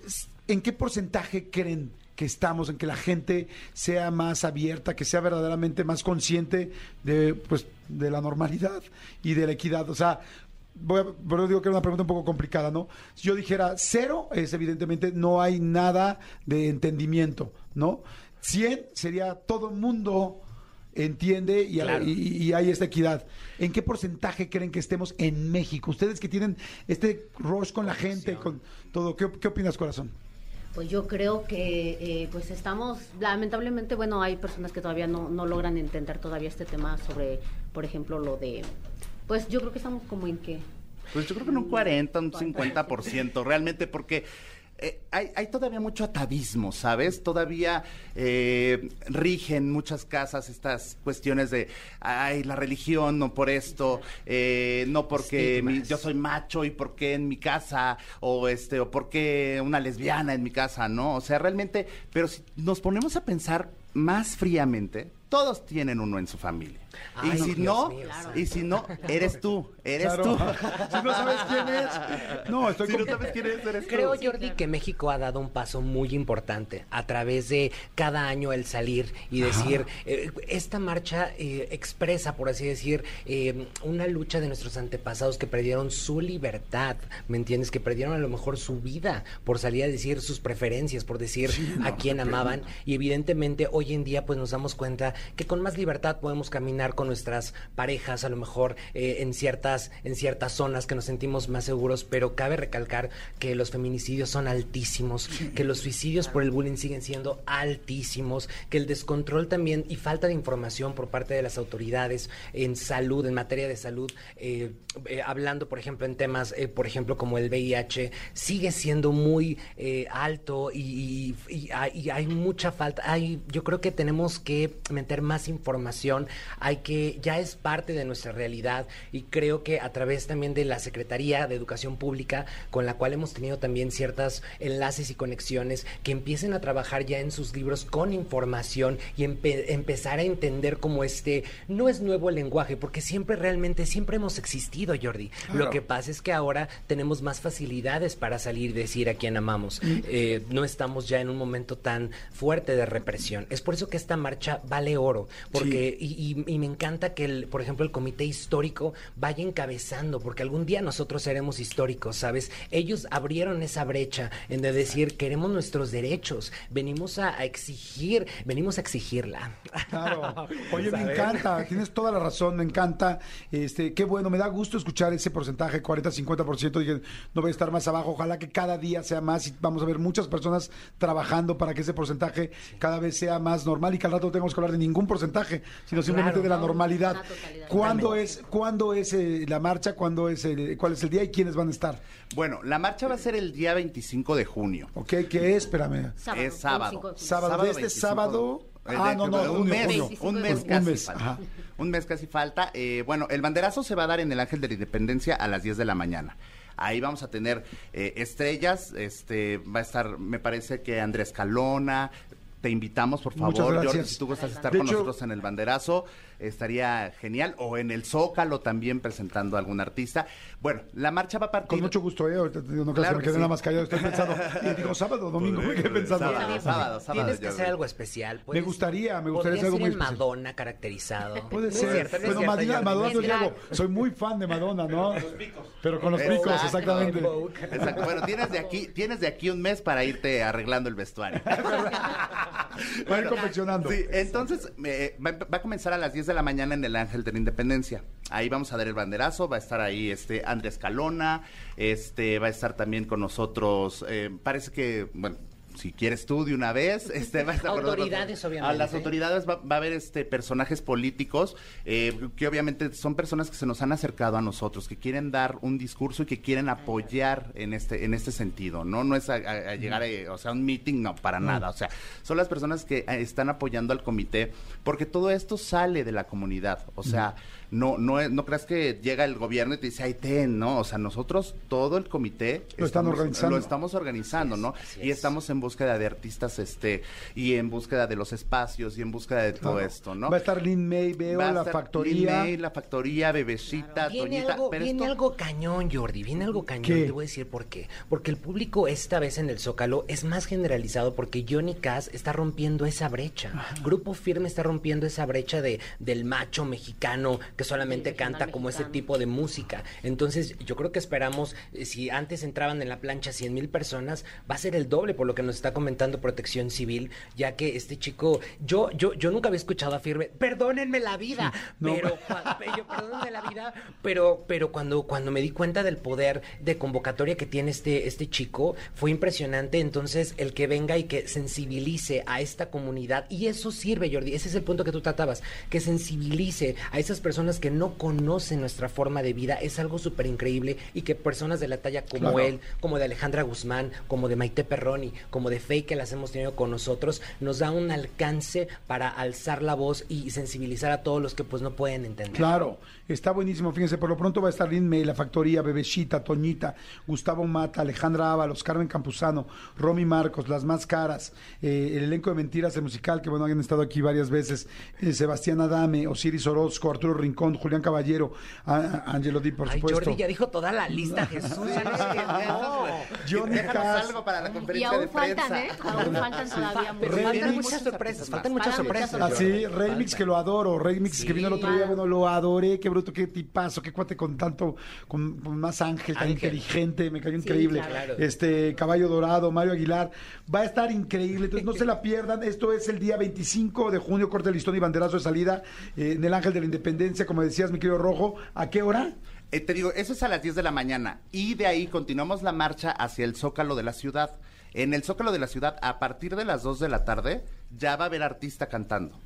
¿en qué porcentaje creen que estamos, en que la gente sea más abierta, que sea verdaderamente más consciente de, pues, de la normalidad y de la equidad? O sea, voy a, por eso digo que era una pregunta un poco complicada, ¿no? Si yo dijera cero, es evidentemente no hay nada de entendimiento, ¿no? 100 sería todo el mundo entiende y, Claro. y- y hay esta equidad. ¿En qué porcentaje creen que estemos en México? Ustedes que tienen este rush con la gente, con todo, ¿qué, qué opinas, corazón? Pues yo creo que eh, pues estamos, lamentablemente, bueno, hay personas que todavía no, no logran entender todavía este tema sobre, por ejemplo, lo de, pues yo creo que estamos como en que, Pues yo creo que en un 40, un 50%, realmente, porque eh, hay, hay todavía mucho atavismo, ¿sabes? Todavía eh, rigen muchas casas estas cuestiones de, ay, la religión, no por esto, eh, no porque mi- yo soy macho y por qué en mi casa, o este, o por qué una lesbiana en mi casa, ¿no? O sea, realmente, pero si nos ponemos a pensar más fríamente, todos tienen uno en su familia. Ay, y si Dios no, mío, claro. y si no, eres tú, eres Claro. tú. si no sabes quién es, no, estoy Si con- no sabes quién es, eres Creo, tú. Jordi, que México ha dado un paso muy importante a través de cada año el salir y decir, eh, esta marcha eh, expresa, por así decir, eh, una lucha de nuestros antepasados que perdieron su libertad, ¿me entiendes? Que perdieron a lo mejor su vida por salir a decir sus preferencias, por decir a quién amaban. Y evidentemente hoy en día pues nos damos cuenta que con más libertad podemos caminar con nuestras parejas, a lo mejor eh, en ciertas en ciertas zonas que nos sentimos más seguros, pero cabe recalcar que los feminicidios son altísimos, que los suicidios por el bullying siguen siendo altísimos, que el descontrol también y falta de información por parte de las autoridades en salud, en materia de salud, eh, eh, hablando por ejemplo en temas, eh, por ejemplo como el VIH, sigue siendo muy alto y, hay, y hay mucha falta, hay yo creo que tenemos que meter más información, hay que, ya es parte de nuestra realidad y creo que a través también de la Secretaría de Educación Pública, con la cual hemos tenido también ciertos enlaces y conexiones, que empiecen a trabajar ya en sus libros con información y empe- empezar a entender cómo este, no es nuevo el lenguaje, porque siempre realmente, siempre hemos existido, Jordi. Lo que pasa es que ahora tenemos más facilidades para salir y decir a quién amamos. Eh, no estamos ya en un momento tan fuerte de represión. Es por eso que esta marcha vale oro, porque y, y- y me encanta que, el, por ejemplo, el comité histórico vaya encabezando, porque algún día nosotros seremos históricos, ¿sabes? Ellos abrieron esa brecha en de decir queremos nuestros derechos, venimos a, a exigir, venimos a exigirla. Claro. Oye, me encanta, tienes toda la razón, me encanta. Este, qué bueno, me da gusto escuchar ese porcentaje, 40-50%, dije, no voy a estar más abajo, ojalá que cada día sea más y vamos a ver muchas personas trabajando para que ese porcentaje cada vez sea más normal y que al rato no tengamos que hablar de ningún porcentaje, sino simplemente Claro. De la normalidad. ¿Cuándo es, ¿cuándo es eh, la marcha? ¿Cuándo es el, ¿Cuál es el día y quiénes van a estar? Bueno, la marcha va a ser el día 25 de junio. ¿Ok? ¿Qué es? Espérame. es sábado. 25 de junio. Sábado, de este 25. sábado. Eh, Ah, de- no, no, de un junio, mes, junio. un mes Un casi mes, falta. ajá. Un mes casi falta. Eh, bueno, el banderazo se va a dar en el Ángel de la Independencia a las 10 de la mañana. Ahí vamos a tener eh, estrellas, este va a estar, me parece que Andrés Calona. Te invitamos, por Muchas favor, gracias. Jordi, si tú gustas estar De con hecho- nosotros en el banderazo, estaría genial. O en el Zócalo también presentando a algún artista. Bueno, la marcha va a partir. Con mucho gusto, ¿eh? Ahorita te digo, no Claro que me sí. nada más callado. Estoy pensando. Y digo, sábado o domingo, me quedé pensando. Sábado, sábado, sábado. Tienes que hacer algo especial. Me gustaría, me gustaría hacer algo muy especial. Madonna caracterizado. Puede ser. bueno, Madonna. Madonna, yo soy muy fan de Madonna, ¿no? Pero con los picos, exactamente. Exacto. Bueno, tienes de aquí, tienes de aquí un mes para irte arreglando el vestuario. Va a ir confeccionando. Sí, entonces va, va a comenzar a las 10 de la mañana en el Ángel de la Independencia. Ahí vamos a dar el banderazo, va a estar ahí este Andrés Calona, este va a estar también con nosotros, eh, parece que, bueno, si quieres tú de una vez, este va a estar con. Autoridades, A obviamente. las autoridades va, va a haber este personajes políticos eh, que obviamente son personas que se nos han acercado a nosotros, que quieren dar un discurso y que quieren apoyar en este en este sentido, no no es a, a- a llegar a, o sea, un meeting no para nada, o sea, son las personas que eh, están apoyando al comité porque todo esto sale de la comunidad, o sea, no no es- no creas que llega el gobierno y te dice, "Ay, ten", no, o sea, nosotros todo el comité Lo estamos- organizando. lo estamos organizando, ¿no? Y estamos en búsqueda de artistas este y en búsqueda de los espacios y en búsqueda de todo Claro. esto, ¿no? Va a estar Lin May, veo Va a la estar factoría. Lin May, la factoría, Bebecita, Viene, Toñita, algo, pero viene esto- algo cañón, Jordi, viene algo cañón. ¿Qué? Te voy a decir por qué. Porque el público esta vez en el Zócalo es más generalizado porque Johnny Cass está rompiendo esa brecha. Grupo Firme está rompiendo esa brecha de, del macho mexicano que solamente canta como ese tipo de música. Entonces, yo creo que esperamos, eh, si antes entraban en la plancha 100 mil personas, va a ser el doble por lo que nos está comentando Protección Civil, ya que este chico, yo, yo, yo nunca había escuchado a Firme, perdónenme la vida, No. pero yo, perdónenme la vida, pero, pero cuando, cuando me di cuenta del poder de convocatoria que tiene este, este chico, fue impresionante. Entonces, el que venga y que sensibilice a esta comunidad, y eso sirve, Jordi, ese es el punto que tú tratabas, que sensibilice a esas personas que no conocen nuestra forma de vida, es algo súper increíble, y que personas de la talla como Claro. él, como de Alejandra Guzmán, como de Maite Perroni, como de Fake que las hemos tenido con nosotros, nos da un alcance para alzar la voz y sensibilizar a todos los que pues no pueden entender. Claro, está buenísimo. Fíjense, por lo pronto va a estar Lin May, La Factoría, Bebecita, Toñita, Gustavo Mata, Alejandra Ábalos, Carmen Campuzano, Romy Marcos, Las Más Caras, eh, el elenco de Mentiras, el musical, que bueno, han estado aquí varias veces, eh, Sebastián Adame, Osiris Orozco, Arturo Rincón, Julián Caballero, Angelo Di, por Ay, supuesto. Jordi ya dijo toda la lista, Jesús. ya. Johnny Cass. algo para la Y conferencia aún de prensa. faltan, ¿eh? Aún faltan todavía. Remix. faltan muchas sorpresas, faltan muchas sorpresas. muchas Así, Remix que lo adoro, Remix que vino el otro día, bueno, lo adoré, qué bruto, qué tipazo, qué cuate con tanto, con, con más ángel, tan Ángel. inteligente, me cayó increíble. claro. Este, Caballo Dorado, Mario Aguilar, va a estar increíble, entonces no se la pierdan, esto es el día 25 de junio, corte de listón y banderazo de salida eh, en el Ángel de la Independencia, como decías, mi querido Rojo, ¿a qué hora? Eh, te digo, eso es a las 10 de la mañana. Y de ahí continuamos la marcha hacia el Zócalo de la ciudad. En el Zócalo de la ciudad, a partir de las 2 de la tarde, ya va a haber artista cantando.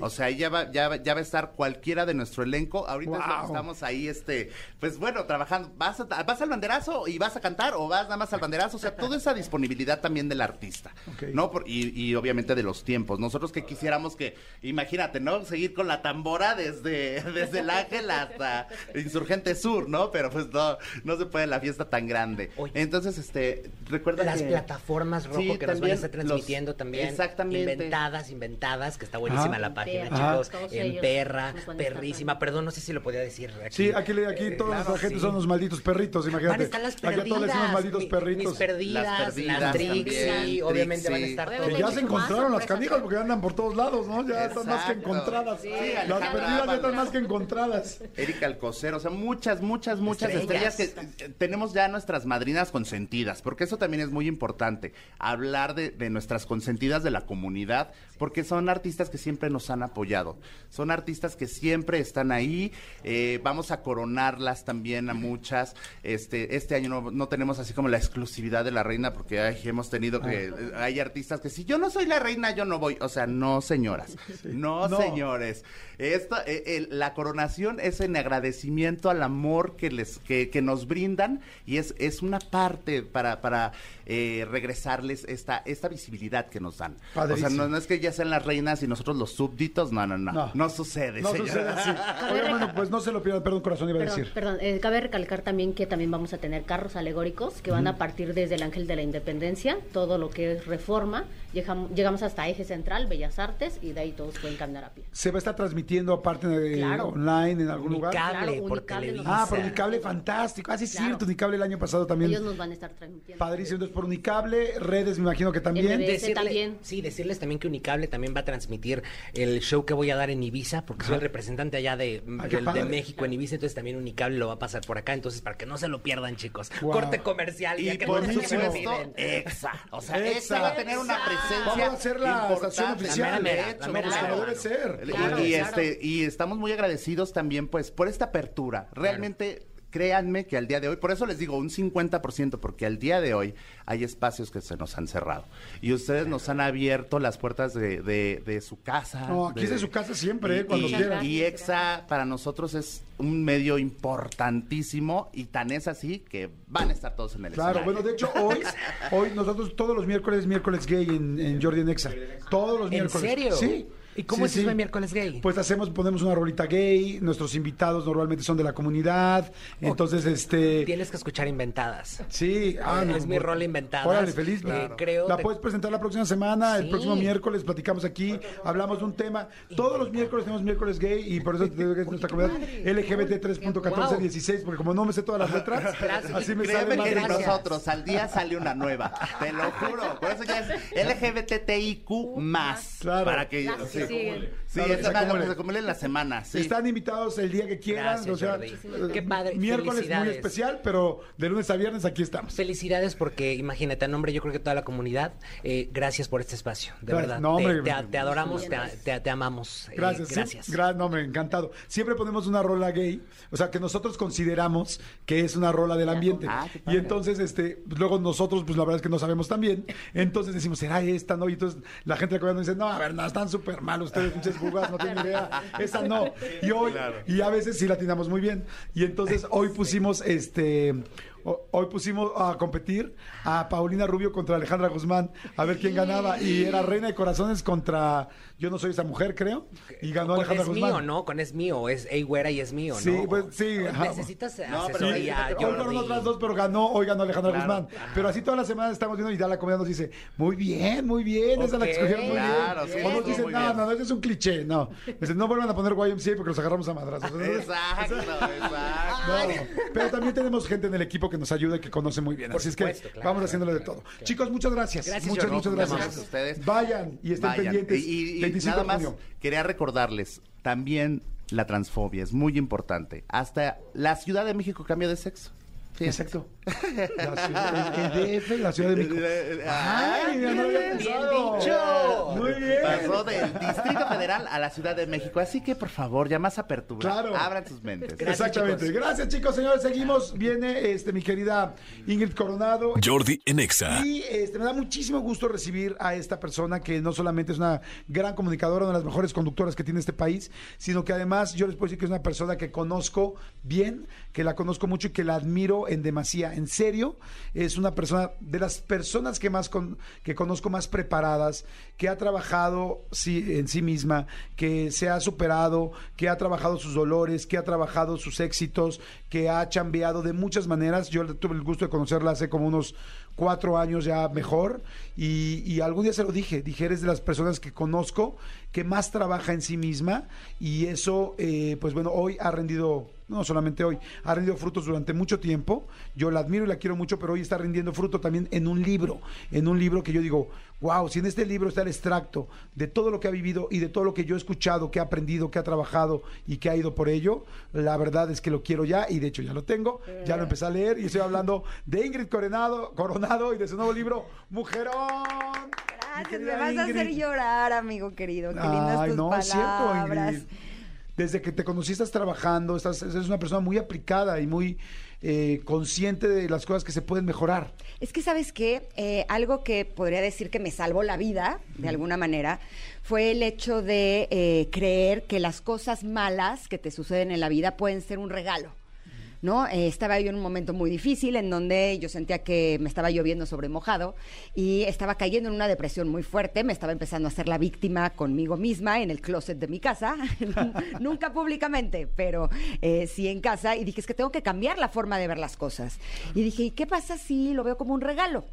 O sea, ahí ya va, ya, va- ya va a estar cualquiera de nuestro elenco. Ahorita Wow. estamos ahí, este, pues bueno, trabajando. ¿Vas, a- ¿Vas al banderazo y vas a cantar o vas nada más al banderazo? O sea, toda esa disponibilidad también del artista, Ok. ¿no? Por- y, y obviamente de los tiempos. Nosotros que quisiéramos que, imagínate, ¿no? Seguir con la tambora desde, desde el Ángel hasta Insurgente Sur, ¿no? Pero pues no, no se puede la fiesta tan grande. Oye. Entonces, este, recuerda Las que- plataformas rojo Sí, que nos van a estar los- transmitiendo también. Exactamente. Inventadas, inventadas, que está buenísima la página, Ajá. chicos. Todos En perra, perrísima. Perdón, no sé si lo podía decir. Aquí. Sí, aquí, le- aquí todos claro, los agentes sí. son los malditos perritos, imagínate. Van a estar las Aquí a todos les perdidas. decimos malditos mi- perritos. Mis perdidas, Las las, perdidas Trixie, también, obviamente van a estar Obviamente. Que ya todos. se encontraron las canijas porque andan por todos lados, ¿no? Ya están más que encontradas. Sí, las perdidas ya están más que encontradas. Erika Alcocer, o sea, muchas, muchas, muchas Estrellas. estrellas, que eh, tenemos ya nuestras madrinas consentidas, porque eso también es muy importante, hablar de, de nuestras consentidas de la comunidad, porque son artistas que siempre nos han apoyado, son artistas que siempre están ahí, eh, vamos a coronarlas también a muchas, este, este año no, no tenemos así como la exclusividad de la reina, porque ay, hemos tenido que, eh, hay artistas que si yo no soy la reina, yo no voy, o sea, no señoras, no, No. señores, esto, eh, la coronación es en agradecimiento al amor que les que, que nos brindan y es, es una parte para, para eh, regresarles esta, esta visibilidad que nos dan. O sea, no, no es que ya sean las reinas y nosotros los súbditos, no, no, no, No. no, sucede. No señora. sucede así. Oiga, bueno, pues no se lo pierdan, perdón, corazón, iba a Perdón, decir. perdón, eh, cabe recalcar también que también vamos a tener carros alegóricos que van a partir desde el Ángel de la Independencia, todo lo que es reforma, llegam- llegamos hasta Eje Central, Bellas Artes y de ahí todos pueden caminar a pie. ¿Se va a estar transmitiendo aparte de, Claro. online en algún lugar? Unicable Claro, por Televisa. Ah, por Unicable, fantástico. Ah, sí, Claro. cierto, Unicable el año pasado también. Ellos nos van a estar transmitiendo. Padrísimo, entonces por Unicable, redes me imagino que también. MBS. también. Sí, decirles también que Unicable también va a transmitir el show que voy a dar en Ibiza, porque soy el representante allá de, Ah, del- de México en Ibiza, entonces también Unicable lo va a pasar por acá, entonces para que no se lo pierdan, chicos. Wow. Corte comercial, Y ya que por no supuesto, olviden. EXA. O sea, EXA. EXA va a tener una presencia. Vamos a hacer la importante. estación oficial. La mera, la hecho, mera, Pues la como mera. debe ser. Y- Claro, y, claro. este y estamos muy agradecidos también pues por esta apertura. Realmente créanme que al día de hoy, por eso les digo un 50%, porque al día de hoy hay espacios que se nos han cerrado. Y ustedes nos han abierto las puertas de, de- de su casa. No, aquí es de su casa siempre, y, eh, cuando quieran. y EXA para nosotros es un medio importantísimo y tan es así que van a estar todos en el Claro, escenario. bueno, de hecho, hoy, hoy nosotros todos los miércoles, miércoles gay en, en Jordi en Exa. Todos los ¿En miércoles. serio? Sí. ¿Y cómo Sí, es eso sí. de miércoles gay? Pues hacemos, ponemos una rolita gay, nuestros invitados normalmente son de la comunidad, entonces este... Tienes que escuchar inventadas. Sí, ah, no, es mi rol inventada. Órale, feliz. creo la te- puedes presentar la próxima semana, el próximo miércoles platicamos aquí, hablamos de un tema. Todos los miércoles tenemos miércoles gay y por eso te digo que es nuestra comunidad LGBT 3.1416, porque como no me sé todas las letras, Gracias. así me Créeme sale más que de nosotros al día sale una nueva. Te lo juro. Por eso ya es LGBTIQ más. Claro. Para que sí, siguen. sí, Claro, eso que se es lo que acumule. se acumule en la semana. Sí. Están invitados el día que quieran, Gracias, o sea, Jordi. eh, Qué padre, miércoles muy especial, pero de lunes a viernes aquí estamos. Felicidades porque imagínate, a nombre yo creo que toda la comunidad, eh, gracias por este espacio, de Gracias. verdad. No, te, hombre. te- te adoramos, te, te- te amamos. eh, Gracias. sí, gracias. gra- no, hombre, encantado. Siempre ponemos una rola gay, o sea, que nosotros consideramos que es una rola del ambiente. Ah, y entonces, este, pues, luego nosotros, pues la verdad es que no sabemos tan bien. Entonces decimos, ¿será esta? No, y entonces la gente de la comunidad nos dice, no, a ver, no, están súper mal ustedes, pinches bugas, no tienen idea. Esa no. Y hoy, y a veces sí la atinamos muy bien. Y entonces hoy pusimos, este, hoy pusimos a competir a Paulina Rubio contra Alejandra Guzmán, a ver quién ganaba. Y era Reina de Corazones contra Yo no soy esa mujer, creo. Y ganó Con Alejandra es Guzmán. mío, ¿no? Con es mío, es Ey Güera y es mío, ¿no? Sí, pues, sí. Necesitas No, pero Sí, hoy fueron Jordi. otras dos, pero ganó, hoy ganó Alejandra Claro. Guzmán. Pero así toda la semana estamos viendo y ya la comunidad nos dice, muy bien, muy bien, esa es la que escogieron muy claro, bien. sí, o nos dicen, no, bien. no, no, ese es un cliché, no. Dicen, no vuelvan a poner YMCA porque los agarramos a madrazos. Exacto, exacto. No, pero también tenemos gente en el equipo que nos ayuda y que conoce muy bien. Por Así supuesto, es que claro, vamos claro, haciéndole de todo. Chicos, muchas gracias. Gracias, muchas, muchas gracias. Gracias a ustedes. Vayan y estén Vayan. pendientes. Y, y- y 25 nada de más junio. quería recordarles también la transfobia es muy importante. Hasta la Ciudad de México cambia de sexo. Exacto. La ciudad, el, el DF, la Ciudad de México. Ay, no lo había bien dicho. Muy bien. Pasó del Distrito Federal a la Ciudad de México. Así que, por favor, ya más apertura. Claro. Abran sus mentes. Exactamente. Gracias, chicos, señores. Seguimos. Viene este mi querida Ingrid Coronado. Jordi en Exa. Y este, me da muchísimo gusto recibir a esta persona que no solamente es una gran comunicadora, una de las mejores conductoras que tiene este país, sino que además yo les puedo decir que es una persona que conozco bien, que la conozco mucho y que la admiro en demasía. En serio, es una persona de las personas que más con- que conozco más preparadas, que ha trabajado sí, en sí misma, que se ha superado, que ha trabajado sus dolores, que ha trabajado sus éxitos, que ha chambeado de muchas maneras. Yo tuve el gusto de conocerla hace como unos cuatro años ya mejor y, y algún día se lo dije, dije, eres de las personas que conozco que más trabaja en sí misma y eso, eh, pues bueno, hoy ha rendido, no solamente hoy, ha rendido frutos durante mucho tiempo. Yo la admiro y la quiero mucho, pero hoy está rindiendo fruto también en un libro, en un libro que yo digo, wow, si en este libro está el extracto de todo lo que ha vivido y de todo lo que yo he escuchado, que ha aprendido, que ha trabajado y que ha ido por ello, la verdad es que lo quiero ya y de hecho ya lo tengo, ya lo empecé a leer y estoy hablando de Ingrid Coronado, Coronado y de su nuevo libro, Mujerón. Gracias, me vas a hacer llorar, amigo querido. Qué lindas Ay, tus no, es cierto. Ingrid. Desde que te conocí estás trabajando, estás, eres una persona muy aplicada y muy eh, consciente de las cosas que se pueden mejorar. Es que, ¿sabes qué? Eh, algo que podría decir que me salvó la vida, de alguna manera, fue el hecho de eh, creer que las cosas malas que te suceden en la vida pueden ser un regalo. ¿No? Eh, estaba yo en un momento muy difícil en donde yo sentía que me estaba lloviendo sobre mojado y estaba cayendo en una depresión muy fuerte, me estaba empezando a hacer la víctima conmigo misma en el closet de mi casa, nunca públicamente, pero eh, sí en casa, y dije, es que tengo que cambiar la forma de ver las cosas. Y dije, ¿y qué pasa si lo veo como un regalo?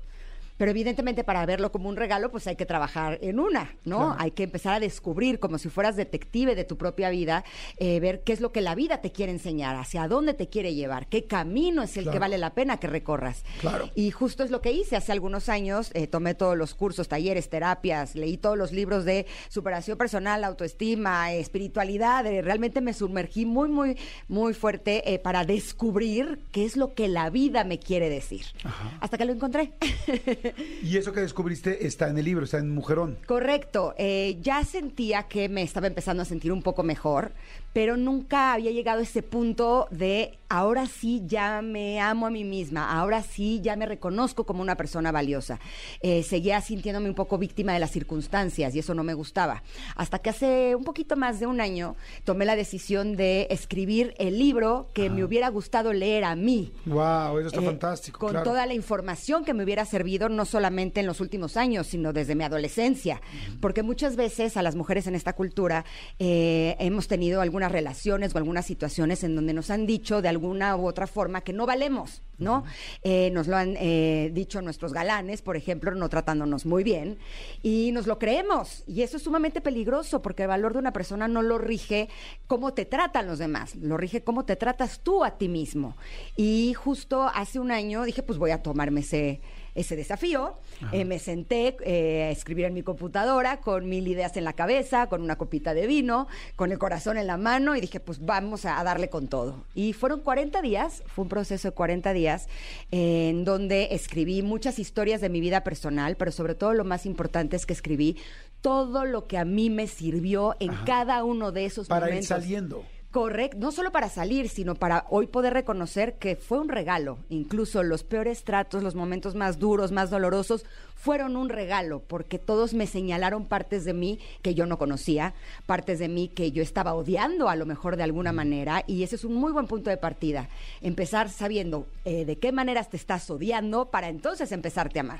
Pero evidentemente para verlo como un regalo, pues hay que trabajar en una, ¿no? Claro. Hay que empezar a descubrir, como si fueras detective de tu propia vida, eh, ver qué es lo que la vida te quiere enseñar, hacia dónde te quiere llevar, qué camino es el que vale la pena que recorras. Claro. Y justo es lo que hice hace algunos años, eh, tomé todos los cursos, talleres, terapias, leí todos los libros de superación personal, autoestima, espiritualidad, eh, realmente me sumergí muy, muy, muy fuerte para descubrir qué es lo que la vida me quiere decir. Hasta que lo encontré. Y eso que descubriste está en el libro, está en Mujerón. Correcto. Eh, ya sentía que me estaba empezando a sentir un poco mejor, pero nunca había llegado a ese punto de ahora sí ya me amo a mí misma, ahora sí ya me reconozco como una persona valiosa. Eh, seguía sintiéndome un poco víctima de las circunstancias y eso no me gustaba. Hasta que hace un poquito más de un año tomé la decisión de escribir el libro que me hubiera gustado leer a mí. Wow, eso está Eh, fantástico. Con claro. toda la información que me hubiera servido, no solamente en los últimos años, sino desde mi adolescencia. Porque muchas veces a las mujeres en esta cultura eh, hemos tenido algunas relaciones o algunas situaciones en donde nos han dicho de alguna u otra forma que no valemos, ¿no? Eh, nos lo han eh, dicho nuestros galanes, por ejemplo, no tratándonos muy bien, y nos lo creemos. Y eso es sumamente peligroso porque el valor de una persona no lo rige cómo te tratan los demás, lo rige cómo te tratas tú a ti mismo. Y justo hace un año dije, pues voy a tomarme ese, ese desafío. Eh, me senté eh, a escribir en mi computadora con mil ideas en la cabeza, con una copita de vino, con el corazón en la mano y dije, pues vamos a, darle con todo. Y fueron 40 días, fue un proceso de 40 días eh, en donde escribí muchas historias de mi vida personal, pero sobre todo lo más importante es que escribí todo lo que a mí me sirvió en cada uno de esos Para ir momentos. saliendo. Correcto, no solo para salir, sino para hoy poder reconocer que fue un regalo. Incluso los peores tratos, los momentos más duros, más dolorosos, fueron un regalo, porque todos me señalaron partes de mí que yo no conocía, partes de mí que yo estaba odiando a lo mejor de alguna manera, y ese es un muy buen punto de partida. Empezar sabiendo eh, de qué maneras te estás odiando para entonces empezarte a amar.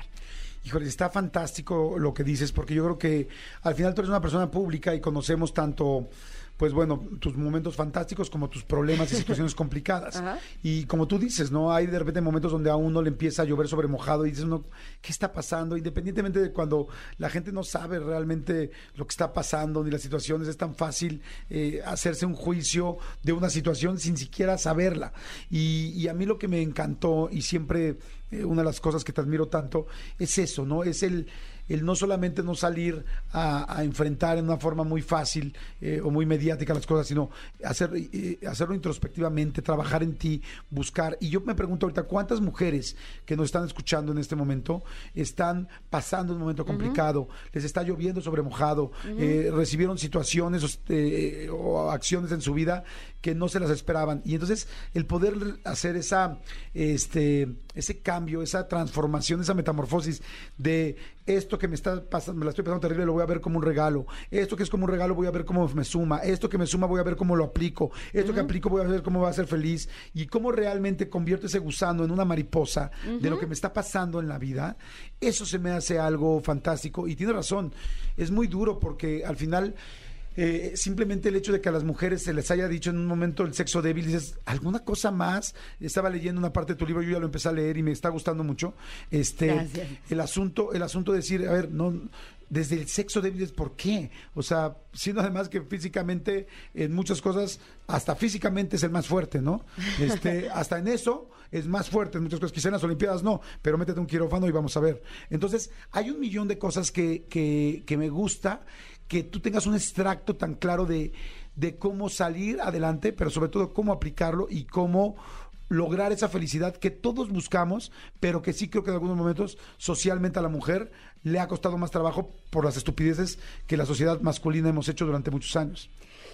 Híjole, está fantástico lo que dices, porque yo creo que al final tú eres una persona pública y conocemos tanto, pues bueno, tus momentos fantásticos como tus problemas y situaciones complicadas. Ajá. Y como tú dices, ¿no? Hay de repente momentos donde a uno le empieza a llover sobre mojado y dices uno, ¿qué está pasando? Independientemente de cuando la gente no sabe realmente lo que está pasando ni las situaciones, es tan fácil eh, hacerse un juicio de una situación sin siquiera saberla. Y, y a mí lo que me encantó y siempre eh, una de las cosas que te admiro tanto es eso, ¿no? Es el, el no solamente no salir a, a enfrentar en una forma muy fácil eh, o muy mediática las cosas, sino hacer, eh, hacerlo introspectivamente, trabajar en ti, buscar. Y yo me pregunto ahorita, ¿cuántas mujeres que nos están escuchando en este momento están pasando un momento complicado? Les está lloviendo sobre mojado, eh, recibieron situaciones o, eh, o acciones en su vida que no se las esperaban. Y entonces el poder hacer esa, este, ese cambio, esa transformación, esa metamorfosis de esto que me está pasando, me la estoy pasando terrible, lo voy a ver como un regalo. Esto que es como un regalo, voy a ver cómo me suma. Esto que me suma, voy a ver cómo lo aplico. Esto que aplico, voy a ver cómo va a ser feliz. Y cómo realmente convierto ese gusano en una mariposa de lo que me está pasando en la vida. Eso se me hace algo fantástico. Y tiene razón, es muy duro porque al final eh, simplemente el hecho de que a las mujeres se les haya dicho en un momento el sexo débil, dices, ¿alguna cosa más? Estaba leyendo una parte de tu libro, yo ya lo empecé a leer y me está gustando mucho. Este, Gracias. el asunto, el asunto de decir, a ver, no, desde el sexo débil por qué. O sea, siendo además que físicamente, en muchas cosas, hasta físicamente es el más fuerte, ¿no? Este, hasta en eso es más fuerte en muchas cosas. Quizá en las Olimpiadas no, pero métete un quirófano y vamos a ver. Entonces, hay un millón de cosas que, que, que me gusta que tú tengas un extracto tan claro de, de cómo salir adelante, pero sobre todo cómo aplicarlo y cómo lograr esa felicidad que todos buscamos, pero que sí creo que en algunos momentos socialmente a la mujer le ha costado más trabajo por las estupideces que la sociedad masculina hemos hecho durante muchos años.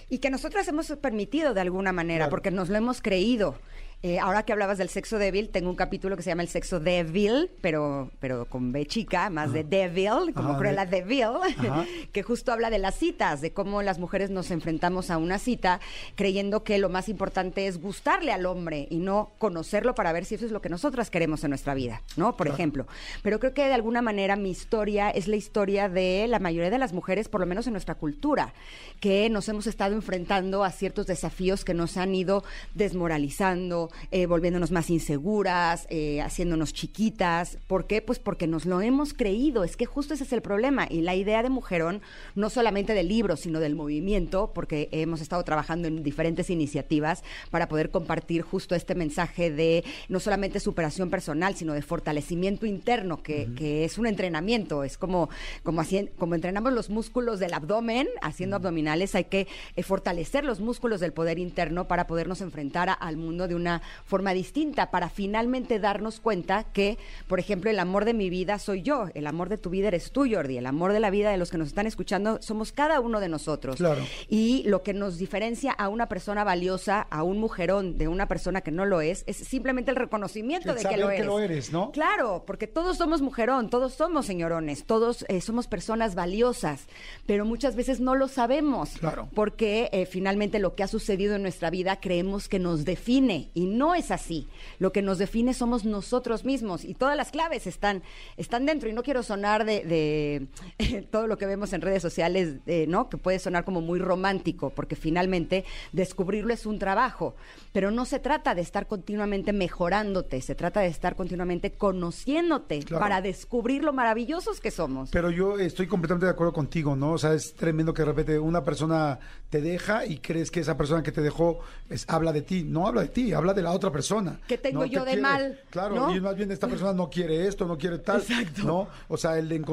Y que nosotras hemos permitido de alguna manera, Claro. porque nos lo hemos creído. Eh, ahora que hablabas del sexo débil, tengo un capítulo que se llama el sexo débil, pero, pero con B chica, más de devil, como Ajá, Cruella de- Devil, Ajá. que justo habla de las citas, de cómo las mujeres nos enfrentamos a una cita creyendo que lo más importante es gustarle al hombre y no conocerlo para ver si eso es lo que nosotras queremos en nuestra vida, ¿no? Por ejemplo. Pero creo que de alguna manera mi historia es la historia de la mayoría de las mujeres, por lo menos en nuestra cultura, que nos hemos estado enfrentando a ciertos desafíos que nos han ido desmoralizando, eh, volviéndonos más inseguras, eh, haciéndonos chiquitas. ¿Por qué? Pues porque nos lo hemos creído. Es que justo ese es el problema. Y la idea de Mujerón, no solamente del libro, sino del movimiento, porque hemos estado trabajando en diferentes iniciativas para poder compartir justo este mensaje de no solamente superación personal, sino de fortalecimiento interno, que, que es un entrenamiento. Es como, como, así, como entrenamos los músculos del abdomen, haciendo abdominales, hay que eh, fortalecer los músculos del poder interno para podernos enfrentar a- al mundo de una forma distinta, para finalmente darnos cuenta que, por ejemplo, el amor de mi vida soy yo, el amor de tu vida eres tú, Jordi, el amor de la vida de los que nos están escuchando somos cada uno de nosotros. Claro. Y lo que nos diferencia a una persona valiosa, a un mujerón de una persona que no lo es, es simplemente el reconocimiento de que lo que eres. lo eres, ¿no? Claro, porque todos somos mujerón, todos somos señorones, todos eh, somos personas valiosas, pero muchas veces no lo sabemos. Claro. Porque eh, finalmente lo que ha sucedido en nuestra vida creemos que nos define y no es así. Lo que nos define somos nosotros mismos y todas las claves están, están dentro. Y no quiero sonar de, de, todo lo que vemos en redes sociales, eh, ¿no? Que puede sonar como muy romántico, porque finalmente descubrirlo es un trabajo. Pero no se trata de estar continuamente mejorándote, se trata de estar continuamente conociéndote Claro. para descubrir lo maravillosos que somos. Pero yo estoy completamente de acuerdo contigo, ¿no? O sea, es tremendo que de repente una persona te deja y crees que esa persona que te dejó es- habla de ti. No habla de ti, habla de la otra persona. ¿Qué tengo No yo de mal? Claro, ¿no? y más bien esta persona no quiere esto, no quiere tal. Exacto. ¿no? O sea, el, el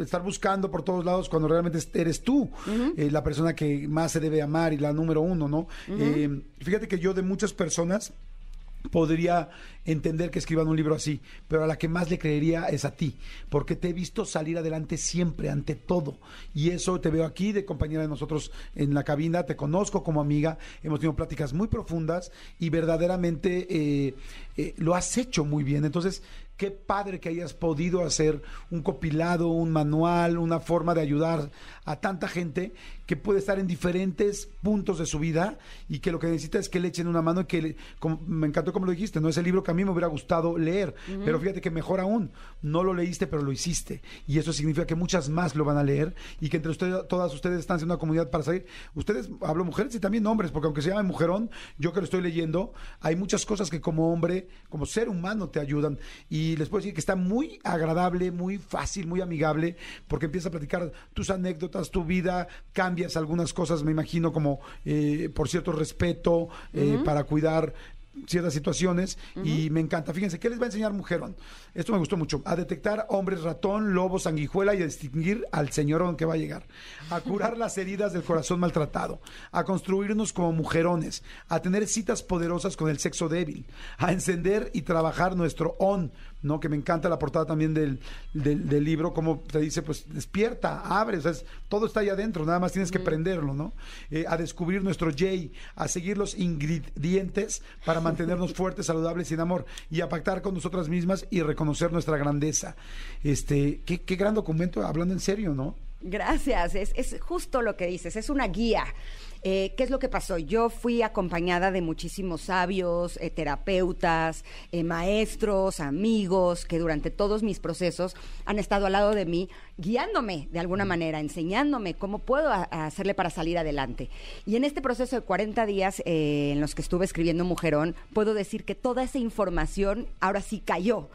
estar buscando por todos lados cuando realmente es- eres tú eh, la persona que más se debe amar y la número uno, ¿no? Eh, fíjate que yo de muchas personas podría entender que escriban un libro así, pero a la que más le creería es a ti, porque te he visto salir adelante siempre, ante todo. Y eso te veo aquí de compañera de nosotros en la cabina, te conozco como amiga, hemos tenido pláticas muy profundas y verdaderamente eh, eh, lo has hecho muy bien. Entonces, qué padre que hayas podido hacer un compilado, un manual, una forma de ayudar a tanta gente que puede estar en diferentes puntos de su vida y que lo que necesita es que le echen una mano y que le- como- me encantó como lo dijiste, no es el libro que a mí me hubiera gustado leer, pero fíjate que mejor aún, no lo leíste pero lo hiciste. Y eso significa que muchas más lo van a leer y que entre ustedes, todas ustedes están haciendo una comunidad para salir. Ustedes, hablo mujeres y también hombres, porque aunque se llame mujerón, yo que lo estoy leyendo, hay muchas cosas que como hombre, como ser humano te ayudan. Y les puedo decir que está muy agradable, muy fácil, muy amigable, porque empiezas a platicar tus anécdotas, tu vida, cambias algunas cosas, me imagino, como eh, por cierto respeto, eh, para cuidar ciertas situaciones y me encanta. Fíjense, ¿qué les va a enseñar Mujerón? Esto me gustó mucho. A detectar hombres ratón, lobo, sanguijuela y a distinguir al señorón que va a llegar. A curar las heridas del corazón maltratado. A construirnos como mujerones. A tener citas poderosas con el sexo débil. A encender y trabajar nuestro on, ¿no? Que me encanta la portada también del, del, del libro, como te dice, pues despierta, abre, o sea, es- todo está ahí adentro, nada más tienes que prenderlo, ¿no? Eh, a descubrir nuestro J, a seguir los ingredientes para mantenernos fuertes, saludables y en amor, y a pactar con nosotras mismas y reconocer nuestra grandeza. Este, qué, qué gran documento, hablando en serio, ¿no? Gracias, es, es justo lo que dices, es una guía. Eh, ¿Qué es lo que pasó? Yo fui acompañada de muchísimos sabios, eh, terapeutas, eh, maestros, amigos, que durante todos mis procesos han estado al lado de mí, guiándome de alguna manera, enseñándome cómo puedo a- a hacerle para salir adelante. Y en este proceso de 40 días en los que estuve escribiendo Mujerón, puedo decir que toda esa información ahora sí cayó.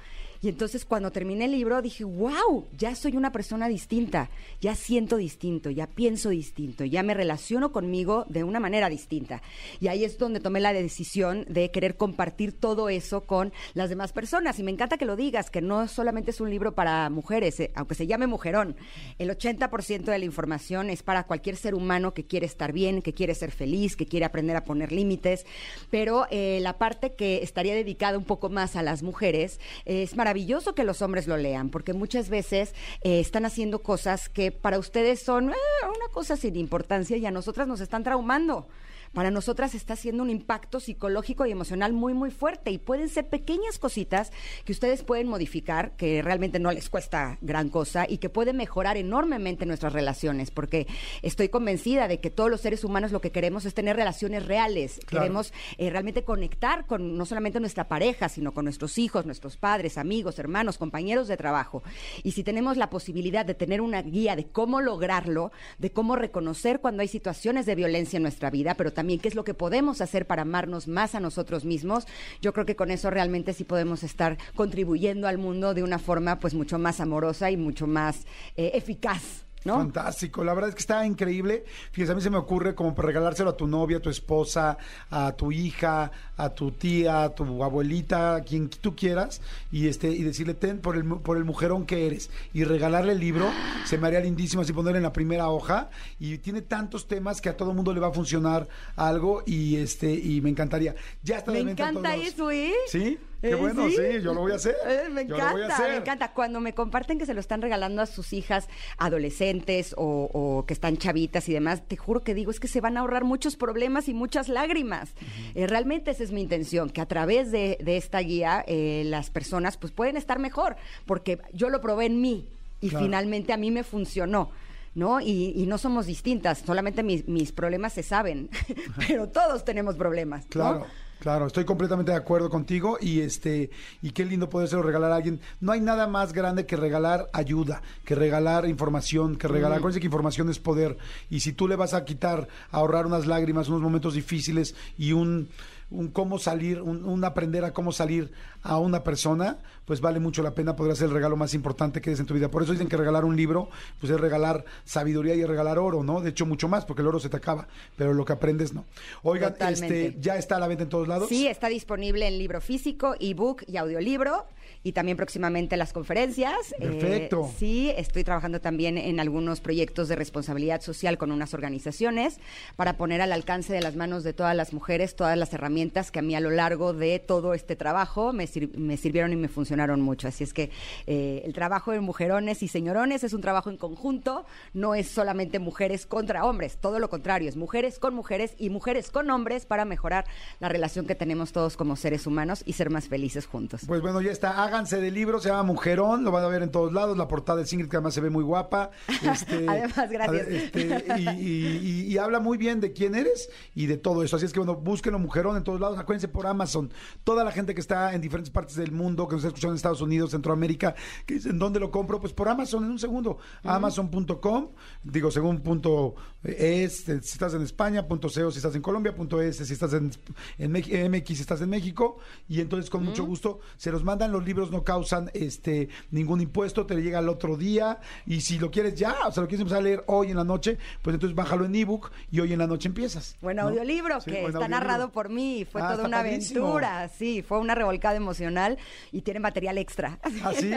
Y entonces cuando terminé el libro dije, wow, ya soy una persona distinta, ya siento distinto, ya pienso distinto, ya me relaciono conmigo de una manera distinta. Y ahí es donde tomé la decisión de querer compartir todo eso con las demás personas. Y me encanta que lo digas, que no solamente es un libro para mujeres, eh, aunque se llame Mujerón. El 80% de la información es para cualquier ser humano que quiere estar bien, que quiere ser feliz, que quiere aprender a poner límites. Pero eh, la parte que estaría dedicada un poco más a las mujeres es maravilloso que los hombres lo lean, porque muchas veces eh, están haciendo cosas que para ustedes son eh, una cosa sin importancia y a nosotras nos están traumando. Para nosotras está haciendo un impacto psicológico y emocional muy, muy fuerte. Y pueden ser pequeñas cositas que ustedes pueden modificar, que realmente no les cuesta gran cosa y que pueden mejorar enormemente nuestras relaciones. Porque estoy convencida de que todos los seres humanos lo que queremos es tener relaciones reales. Claro. Queremos eh, realmente conectar con no solamente nuestra pareja, sino con nuestros hijos, nuestros padres, amigos, hermanos, compañeros de trabajo. Y si tenemos la posibilidad de tener una guía de cómo lograrlo, de cómo reconocer cuando hay situaciones de violencia en nuestra vida, pero también qué es lo que podemos hacer para amarnos más a nosotros mismos, yo creo que con eso realmente sí podemos estar contribuyendo al mundo de una forma pues mucho más amorosa y mucho más eh, eficaz. ¿No? Fantástico, la verdad es que está increíble. Fíjese, a mí se me ocurre como para regalárselo a tu novia, a tu esposa, a tu hija, a tu tía, a tu abuelita, a quien tú quieras, y este y decirle ten por el por el mujerón que eres y regalarle el libro, se me haría lindísimo así ponerlo en la primera hoja y tiene tantos temas que a todo mundo le va a funcionar algo y este y me encantaría. Ya está Me encanta eso, ¿eh? Sí, qué Eh, bueno, sí, yo lo voy a hacer. Eh, me Yo encanta, hacer. me encanta. Cuando me comparten que se lo están regalando a sus hijas adolescentes o, o que están chavitas y demás, te juro que digo, es que se van a ahorrar muchos problemas y muchas lágrimas. Eh, realmente esa es mi intención, que a través de, de esta guía eh, las personas pues pueden estar mejor, porque yo lo probé en mí y Claro. finalmente a mí me funcionó. ¿No? Y, y no somos distintas, solamente mis, mis problemas se saben, pero todos tenemos problemas. ¿no? Claro, claro, estoy completamente de acuerdo contigo y este y qué lindo podérselo regalar a alguien. No hay nada más grande que regalar ayuda, que regalar información, que regalar. Acuérdense que información es poder y si tú le vas a quitar, ahorrar unas lágrimas, unos momentos difíciles y un un cómo salir, un, un aprender a cómo salir a una persona, pues vale mucho la pena, podría ser el regalo más importante que des en tu vida. Por eso dicen que regalar un libro, pues es regalar sabiduría y es regalar oro, ¿no? De hecho, mucho más, porque el oro se te acaba, pero lo que aprendes no. Oigan, Totalmente. este, ya está a la venta en todos lados. Sí, está disponible en libro físico, ebook y audiolibro. Y también próximamente las conferencias. Eh, Perfecto. sí, estoy trabajando también en algunos proyectos de responsabilidad social con unas organizaciones para poner al alcance de las manos de todas las mujeres todas las herramientas que a mí a lo largo de todo este trabajo me, sir- me sirvieron y me funcionaron mucho. Así es que eh, el trabajo de mujerones y señorones es un trabajo en conjunto, no es solamente mujeres contra hombres, todo lo contrario, es mujeres con mujeres y mujeres con hombres para mejorar la relación que tenemos todos como seres humanos y ser más felices juntos. Pues bueno, ya está. Háganse del libro, se llama Mujerón, lo van a ver en todos lados. La portada de Ingrid, que además se ve muy guapa. Este, Además, gracias. este, y, y- y- y habla muy bien de quién eres y de todo eso. Así es que bueno, búsquenlo Mujerón en todos lados. Acuérdense por Amazon. Toda la gente que está en diferentes partes del mundo, que nos está escuchando en Estados Unidos, Centroamérica, que dicen, ¿dónde lo compro? Pues por Amazon en un segundo. Amazon.com, digo, según punto es, eh, si estás en España, punto CO si estás en Colombia, punto es si estás en, en MX si estás en México. Y entonces con mucho gusto se los mandan, lo Estos no causan este ningún impuesto, te llega al otro día y si lo quieres ya, o sea, lo quieres empezar a leer hoy en la noche, pues entonces bájalo en ebook y hoy en la noche empiezas. Buen ¿no? audiolibro Sí, que buen está audiolibro. narrado por mí y fue Ah, toda una padrísimo. aventura. Sí, fue una revolcada emocional y tiene material extra. Así,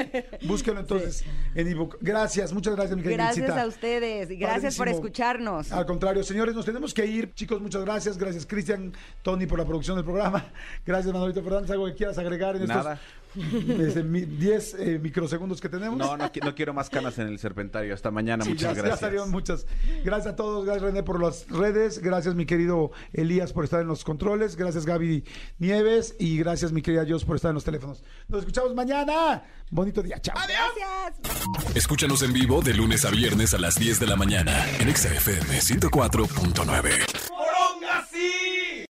búsquenlo entonces en ebook. Gracias, muchas gracias, mi querida Gracias a ustedes y gracias por escucharnos. Al contrario, señores, nos tenemos que ir. Chicos, muchas gracias. Gracias, Cristian, Tony, por la producción del programa. Gracias, Manolito Fernández. ¿Algo que quieras agregar en Nada. estos desde mi- 10 eh, microsegundos que tenemos? No, no, qui- no quiero más canas en el serpentario. Hasta mañana. Sí, Muchas ya, ya gracias. salieron muchas. Gracias a todos, gracias René por las redes, gracias mi querido Elías por estar en los controles, gracias Gaby Nieves y gracias mi querida Jos por estar en los teléfonos. Nos escuchamos mañana. Bonito día, chao. Gracias. Escúchanos en vivo de lunes a viernes a las 10 de la mañana en Exa FM 104.9.